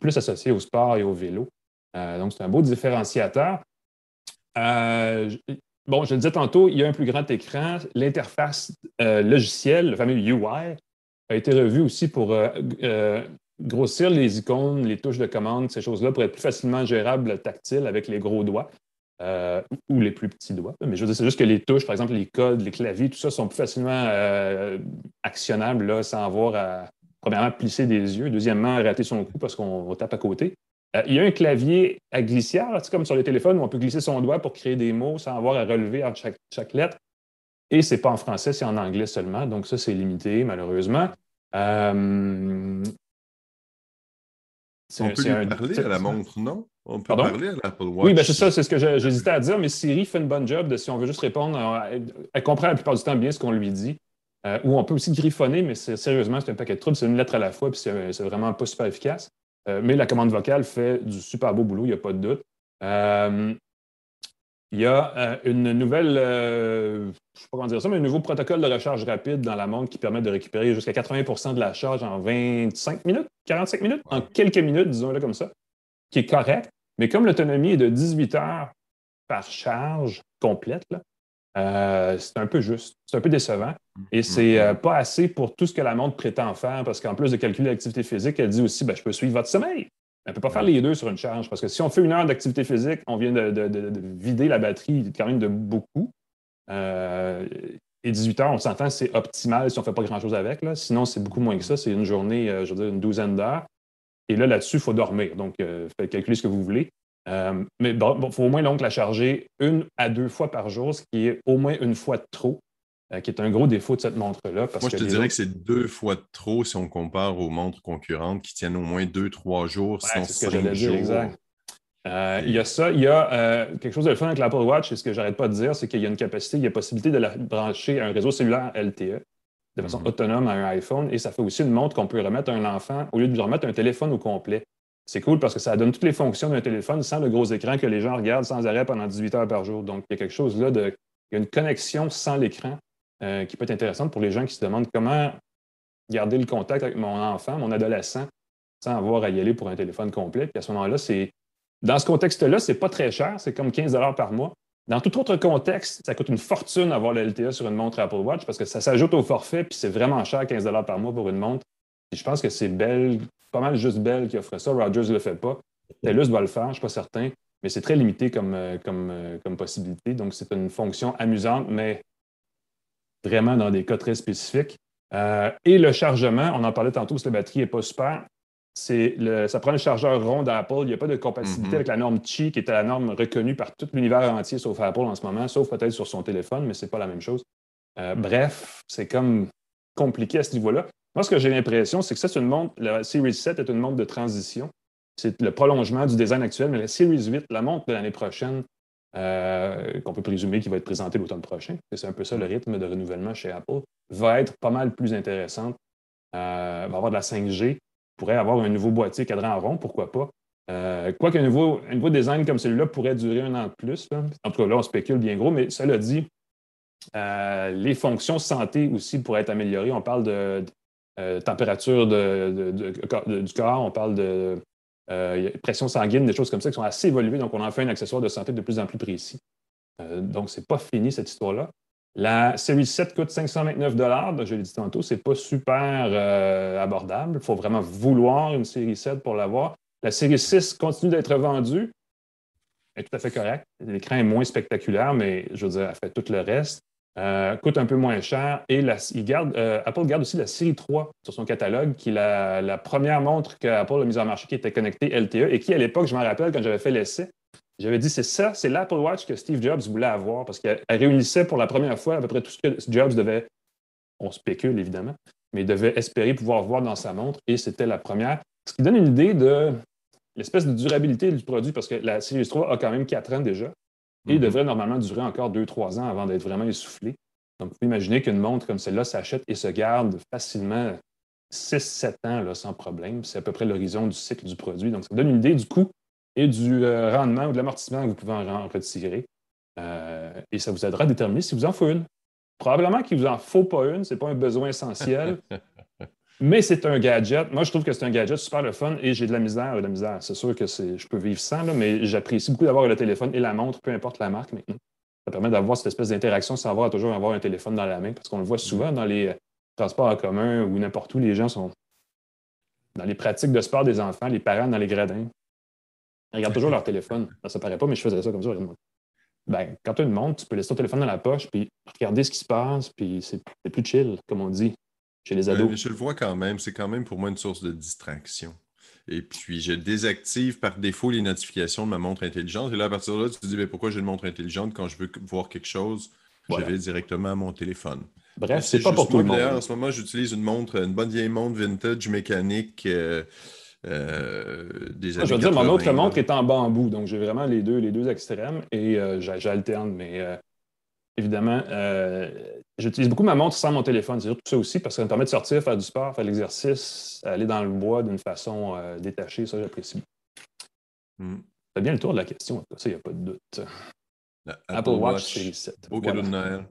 plus associé au sport et au vélo. Euh, donc, c'est un beau différenciateur. Euh, bon, je le disais tantôt, il y a un plus grand écran. L'interface euh, logicielle, le fameux UI, a été revu aussi pour grossir les icônes, les touches de commande, ces choses-là, pour être plus facilement gérable tactile avec les gros doigts. Ou les plus petits doigts. Mais je veux dire, c'est juste que les touches, par exemple, les codes, les claviers, tout ça sont plus facilement actionnables là, sans avoir à, premièrement, plisser des yeux. Deuxièmement, rater son coup parce qu'on tape à côté. Euh, il y a un clavier à glissière, c'est comme sur les téléphones où on peut glisser son doigt pour créer des mots sans avoir à relever entre chaque, lettre. Et ce n'est pas en français, c'est en anglais seulement. Donc, ça, c'est limité, malheureusement. Euh, on peut lui parler à la montre, non? On peut parler à l'Apple Watch. Oui, ben c'est ça, c'est ce que j'hésitais à dire, mais Siri fait une bonne job de si on veut juste répondre. elle comprend la plupart du temps bien ce qu'on lui dit. Euh, ou on peut aussi griffonner, mais sérieusement, c'est un paquet de troubles. C'est une lettre à la fois, puis c'est vraiment pas super efficace. Euh, mais la commande vocale fait du super beau boulot, il n'y a pas de doute. Euh, il y a une nouvelle, je ne sais pas comment dire ça, mais un nouveau protocole de recharge rapide dans la montre qui permet de récupérer jusqu'à 80% de la charge en 25 minutes, 45 minutes, en quelques minutes, disons-le comme ça, qui est correct. Mais comme l'autonomie est de 18 heures par charge complète, là, euh, c'est un peu juste, c'est un peu décevant. Et mm-hmm. c'est euh, pas assez pour tout ce que la montre prétend faire, parce qu'en plus de calculer l'activité physique, elle dit aussi ben, je peux suivre votre sommeil. Elle ne peut pas faire les deux sur une charge, parce que si on fait une heure d'activité physique, on vient de, vider la batterie quand même de beaucoup. Euh, et 18 heures, on s'entend, c'est optimal si on ne fait pas grand-chose avec. Sinon, c'est beaucoup moins que ça. C'est une journée, je veux dire, une douzaine d'heures. Et là, là-dessus, il faut dormir. Donc, faites calculer ce que vous voulez. Euh, mais bon, il faut au moins donc la charger une à deux fois par jour, ce qui est au moins une fois de trop, euh, qui est un gros défaut de cette montre-là. Moi, je te dirais que c'est deux fois de trop si on compare aux montres concurrentes qui tiennent au moins deux, trois jours, sinon que j'allais dire, exact. Euh, il y a ça, il y a quelque chose de fun avec l'Apple Watch, et ce que j'arrête pas de dire, c'est qu'il y a une capacité, il y a possibilité de la brancher à un réseau cellulaire LTE de façon mm-hmm. autonome à un iPhone, et ça fait aussi une montre qu'on peut remettre à un enfant au lieu de lui remettre un téléphone au complet. C'est cool parce que ça donne toutes les fonctions d'un téléphone sans le gros écran que les gens regardent sans arrêt pendant 18 heures par jour. Donc, il y a quelque chose là de. Il y a une connexion sans l'écran euh, qui peut être intéressante pour les gens qui se demandent comment garder le contact avec mon enfant, mon adolescent, sans avoir à y aller pour un téléphone complet. Puis à ce moment-là, c'est. Dans ce contexte-là, c'est pas très cher, c'est comme 15 par mois. Dans tout autre contexte, ça coûte une fortune d'avoir le LTE sur une montre Apple Watch parce que ça s'ajoute au forfait, puis c'est vraiment cher, 15 par mois pour une montre. Et je pense que c'est belle pas mal juste Bell qui offre ça. Rogers ne le fait pas. TELUS va le faire, je ne suis pas certain, mais c'est très limité comme, euh, comme, euh, comme possibilité. Donc, c'est une fonction amusante, mais vraiment dans des cas très spécifiques. Euh, et le chargement, on en parlait tantôt, parce que la batterie n'est pas super. Le, ça prend un chargeur rond d'Apple. Il n'y a pas de compatibilité mm-hmm. avec la norme Qi, qui est la norme reconnue par tout l'univers entier, sauf Apple en ce moment, sauf peut-être sur son téléphone, mais ce n'est pas la même chose. Euh, bref, c'est comme compliqué à ce niveau-là. Moi, ce que j'ai l'impression, c'est que ça, c'est une montre, la Series 7 est une montre de transition. C'est le prolongement du design actuel, mais la Series 8, la montre de l'année prochaine, euh, qu'on peut présumer qui va être présentée l'automne prochain, c'est un peu ça le rythme de renouvellement chez Apple, va être pas mal plus intéressante. Euh, va avoir de la 5G, pourrait avoir un nouveau boîtier cadran rond, pourquoi pas. Euh, Quoique un nouveau, un nouveau design comme celui-là pourrait durer un an de plus. En tout cas, là, on spécule bien gros, mais cela dit, euh, les fonctions santé aussi pourraient être améliorées. On parle de, température du corps, on parle de euh, pression sanguine, des choses comme ça qui sont assez évoluées. Donc, on en fait un accessoire de santé de plus en plus précis. Euh, donc, ce n'est pas fini cette histoire-là. La série 7 coûte 529 je l'ai dit tantôt, c'est pas super euh, abordable. Il faut vraiment vouloir une série 7 pour l'avoir. La série 6 continue d'être vendue. Elle est tout à fait correcte. L'écran est moins spectaculaire, mais je veux dire, elle fait tout le reste. Euh, coûte un peu moins cher. Et euh, Apple garde aussi la série 3 sur son catalogue, qui est la, première montre qu'Apple a mise en marché qui était connectée LTE et qui, à l'époque, je me rappelle, quand j'avais fait l'essai, j'avais dit c'est ça, c'est l'Apple Watch que Steve Jobs voulait avoir parce qu'elle réunissait pour la première fois à peu près tout ce que Jobs devait, on spécule évidemment, mais devait espérer pouvoir voir dans sa montre et c'était la première. Ce qui donne une idée de l'espèce de durabilité du produit parce que la série 3 a quand même 4 ans déjà et mhm. devrait normalement durer encore 2-3 ans avant d'être vraiment essoufflé. Donc, vous pouvez imaginer qu'une montre comme celle-là s'achète et se garde facilement 6-7 ans là, sans problème. C'est à peu près l'horizon du cycle du produit. Donc, ça donne une idée du coût et du euh, rendement ou de l'amortissement que vous pouvez en, retirer. Euh, et ça vous aidera à déterminer si vous en faut une. Probablement qu'il ne vous en faut pas une, ce n'est pas un besoin essentiel. Mais c'est un gadget. Moi, je trouve que c'est un gadget super le fun et j'ai de la misère. De la misère. C'est sûr que je peux vivre sans, mais j'apprécie beaucoup d'avoir le téléphone et la montre, peu importe la marque maintenant. Ça permet d'avoir cette espèce d'interaction sans avoir toujours avoir un téléphone dans la main parce qu'on le voit souvent dans les euh, transports en commun ou n'importe où les gens sont dans les pratiques de sport des enfants, les parents dans les gradins. Ils regardent toujours leur téléphone. Ça ne paraît pas, mais je faisais ça comme ça. Ben, quand tu as une montre, tu peux laisser ton téléphone dans la poche, puis regarder ce qui se passe, puis c'est plus chill, comme on dit chez les ados. je le vois quand même. C'est quand même pour moi une source de distraction. Et puis, je désactive par défaut les notifications de ma montre intelligente. Et là, à partir de là, tu te dis, mais pourquoi j'ai une montre intelligente quand je veux voir quelque chose? Je vais directement à mon téléphone. Bref, c'est pas pour tout le monde. En ce moment, j'utilise une montre, une bonne vieille montre vintage mécanique. Euh, euh, des années Je veux dire, mon autre montre est en bambou, donc j'ai vraiment les deux, les deux extrêmes et euh, j'alterne. Mais évidemment, euh, j'utilise beaucoup ma montre sans mon téléphone. C'est surtout ça aussi parce que ça me permet de sortir, faire du sport, faire de l'exercice, aller dans le bois d'une façon euh, détachée. Ça, j'apprécie. Mm. C'est bien le tour de la question. Ça, il n'y a pas de doute. Apple, Watch, Series 7. Au cadeau de Noël.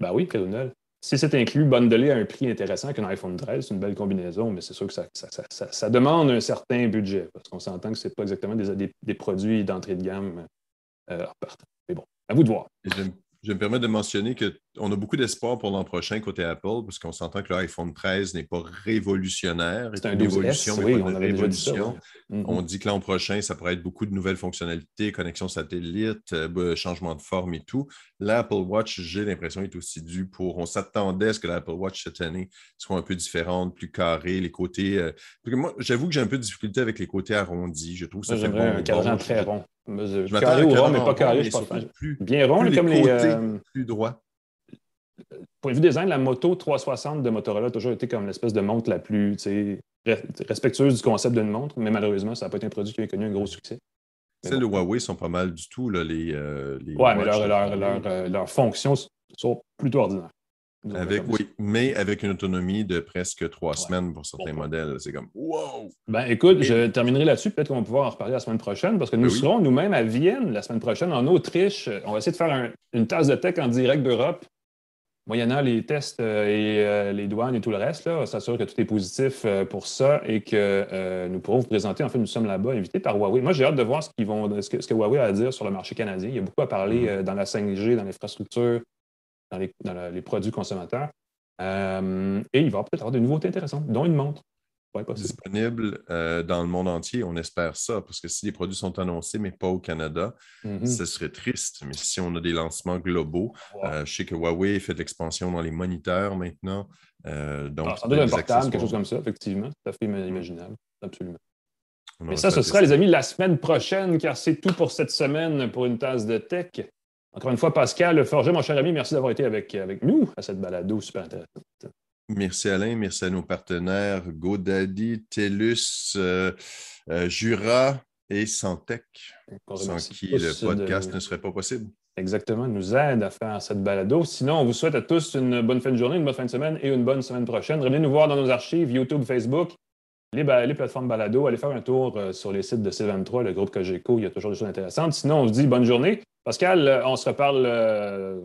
Ben oui, cadeau de Noël. Si c'est inclus, bundlé à un prix intéressant qu'un iPhone 13, c'est une belle combinaison, mais c'est sûr que ça, ça, demande un certain budget parce qu'on s'entend que ce n'est pas exactement des, des, produits d'entrée de gamme euh, Mais bon, à vous de voir. Je me permets de mentionner qu'on a beaucoup d'espoir pour l'an prochain côté Apple, parce qu'on s'entend que l'iPhone 13 n'est pas révolutionnaire. C'est une évolution, oui, on révolution. Mm-hmm. On dit que l'an prochain, ça pourrait être beaucoup de nouvelles fonctionnalités, connexion satellite, euh, changement de forme et tout. L'Apple Watch, j'ai l'impression, est aussi dû pour. On s'attendait à ce que l'Apple Watch cette année soit un peu différente, plus carrée, les côtés. Euh, moi, j'avoue que j'ai un peu de difficulté avec les côtés arrondis. Je trouve que ça fait un cadran très rond. Je carré ou rond, mais pas carré, je pense. Plus, Bien rond, comme les. Euh, plus droit. Point de vue design, la moto 360 de Motorola a toujours été comme l'espèce de montre la plus respectueuse du concept d'une montre, mais malheureusement, ça n'a pas été un produit qui a connu un gros succès. Celles de Huawei sont pas mal du tout, là, les, euh, Ouais, mais leurs leur, leur, leur, fonctions sont plutôt ordinaires. Avec, oui, mais avec une autonomie de presque trois semaines pour certains modèles. C'est comme wow! Ben écoute, je terminerai là-dessus. Peut-être qu'on va pouvoir en reparler la semaine prochaine parce que nous ben serons nous-mêmes à Vienne la semaine prochaine, en Autriche. On va essayer de faire une tasse de tech en direct d'Europe, moyennant les tests euh, et euh, les douanes et tout le reste. Là, on s'assure que tout est positif euh, pour ça et que nous pourrons vous présenter. En fait, nous sommes là-bas, invités par Huawei. Moi, j'ai hâte de voir ce, qu'ils vont, ce, que, Huawei a à dire sur le marché canadien. Il y a beaucoup à parler mm-hmm. dans la 5G, dans l'infrastructure, dans les, produits consommateurs. Euh, et il va peut-être avoir de nouveautés intéressantes, dont une montre. Disponible euh, dans le monde entier, on espère ça, parce que si les produits sont annoncés, mais pas au Canada, mm-hmm. ce serait triste. Mais si on a des lancements globaux, euh, je sais que Huawei fait de l'expansion dans les moniteurs maintenant. donc, ah, un portable, quelque chose comme ça, effectivement. Tout à fait imaginable. Absolument. Mais ça, ce sera, les amis, la semaine prochaine, car c'est tout pour cette semaine pour une tasse de tech. Encore une fois, Pascal Forger, mon cher ami, merci d'avoir été avec, avec nous à cette balado super intéressante. Merci Alain, merci à nos partenaires GoDaddy, TELUS, euh, euh, Jura et Santec, sans qui le podcast ne serait pas possible. Exactement, nous aide à faire cette balado. Sinon, on vous souhaite à tous une bonne fin de journée, une bonne fin de semaine et une bonne semaine prochaine. Revenez nous voir dans nos archives YouTube, Facebook, les, les plateformes balado. Allez faire un tour euh, sur les sites de C23, le groupe Cogeco. Il y a toujours des choses intéressantes. Sinon, on vous dit bonne journée. Pascal, on se reparle,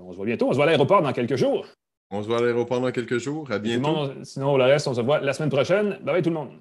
on se voit bientôt. On se voit à l'aéroport dans quelques jours. On se voit à l'aéroport dans quelques jours. À bientôt. sinon, le reste, on se voit la semaine prochaine. Bye bye tout le monde.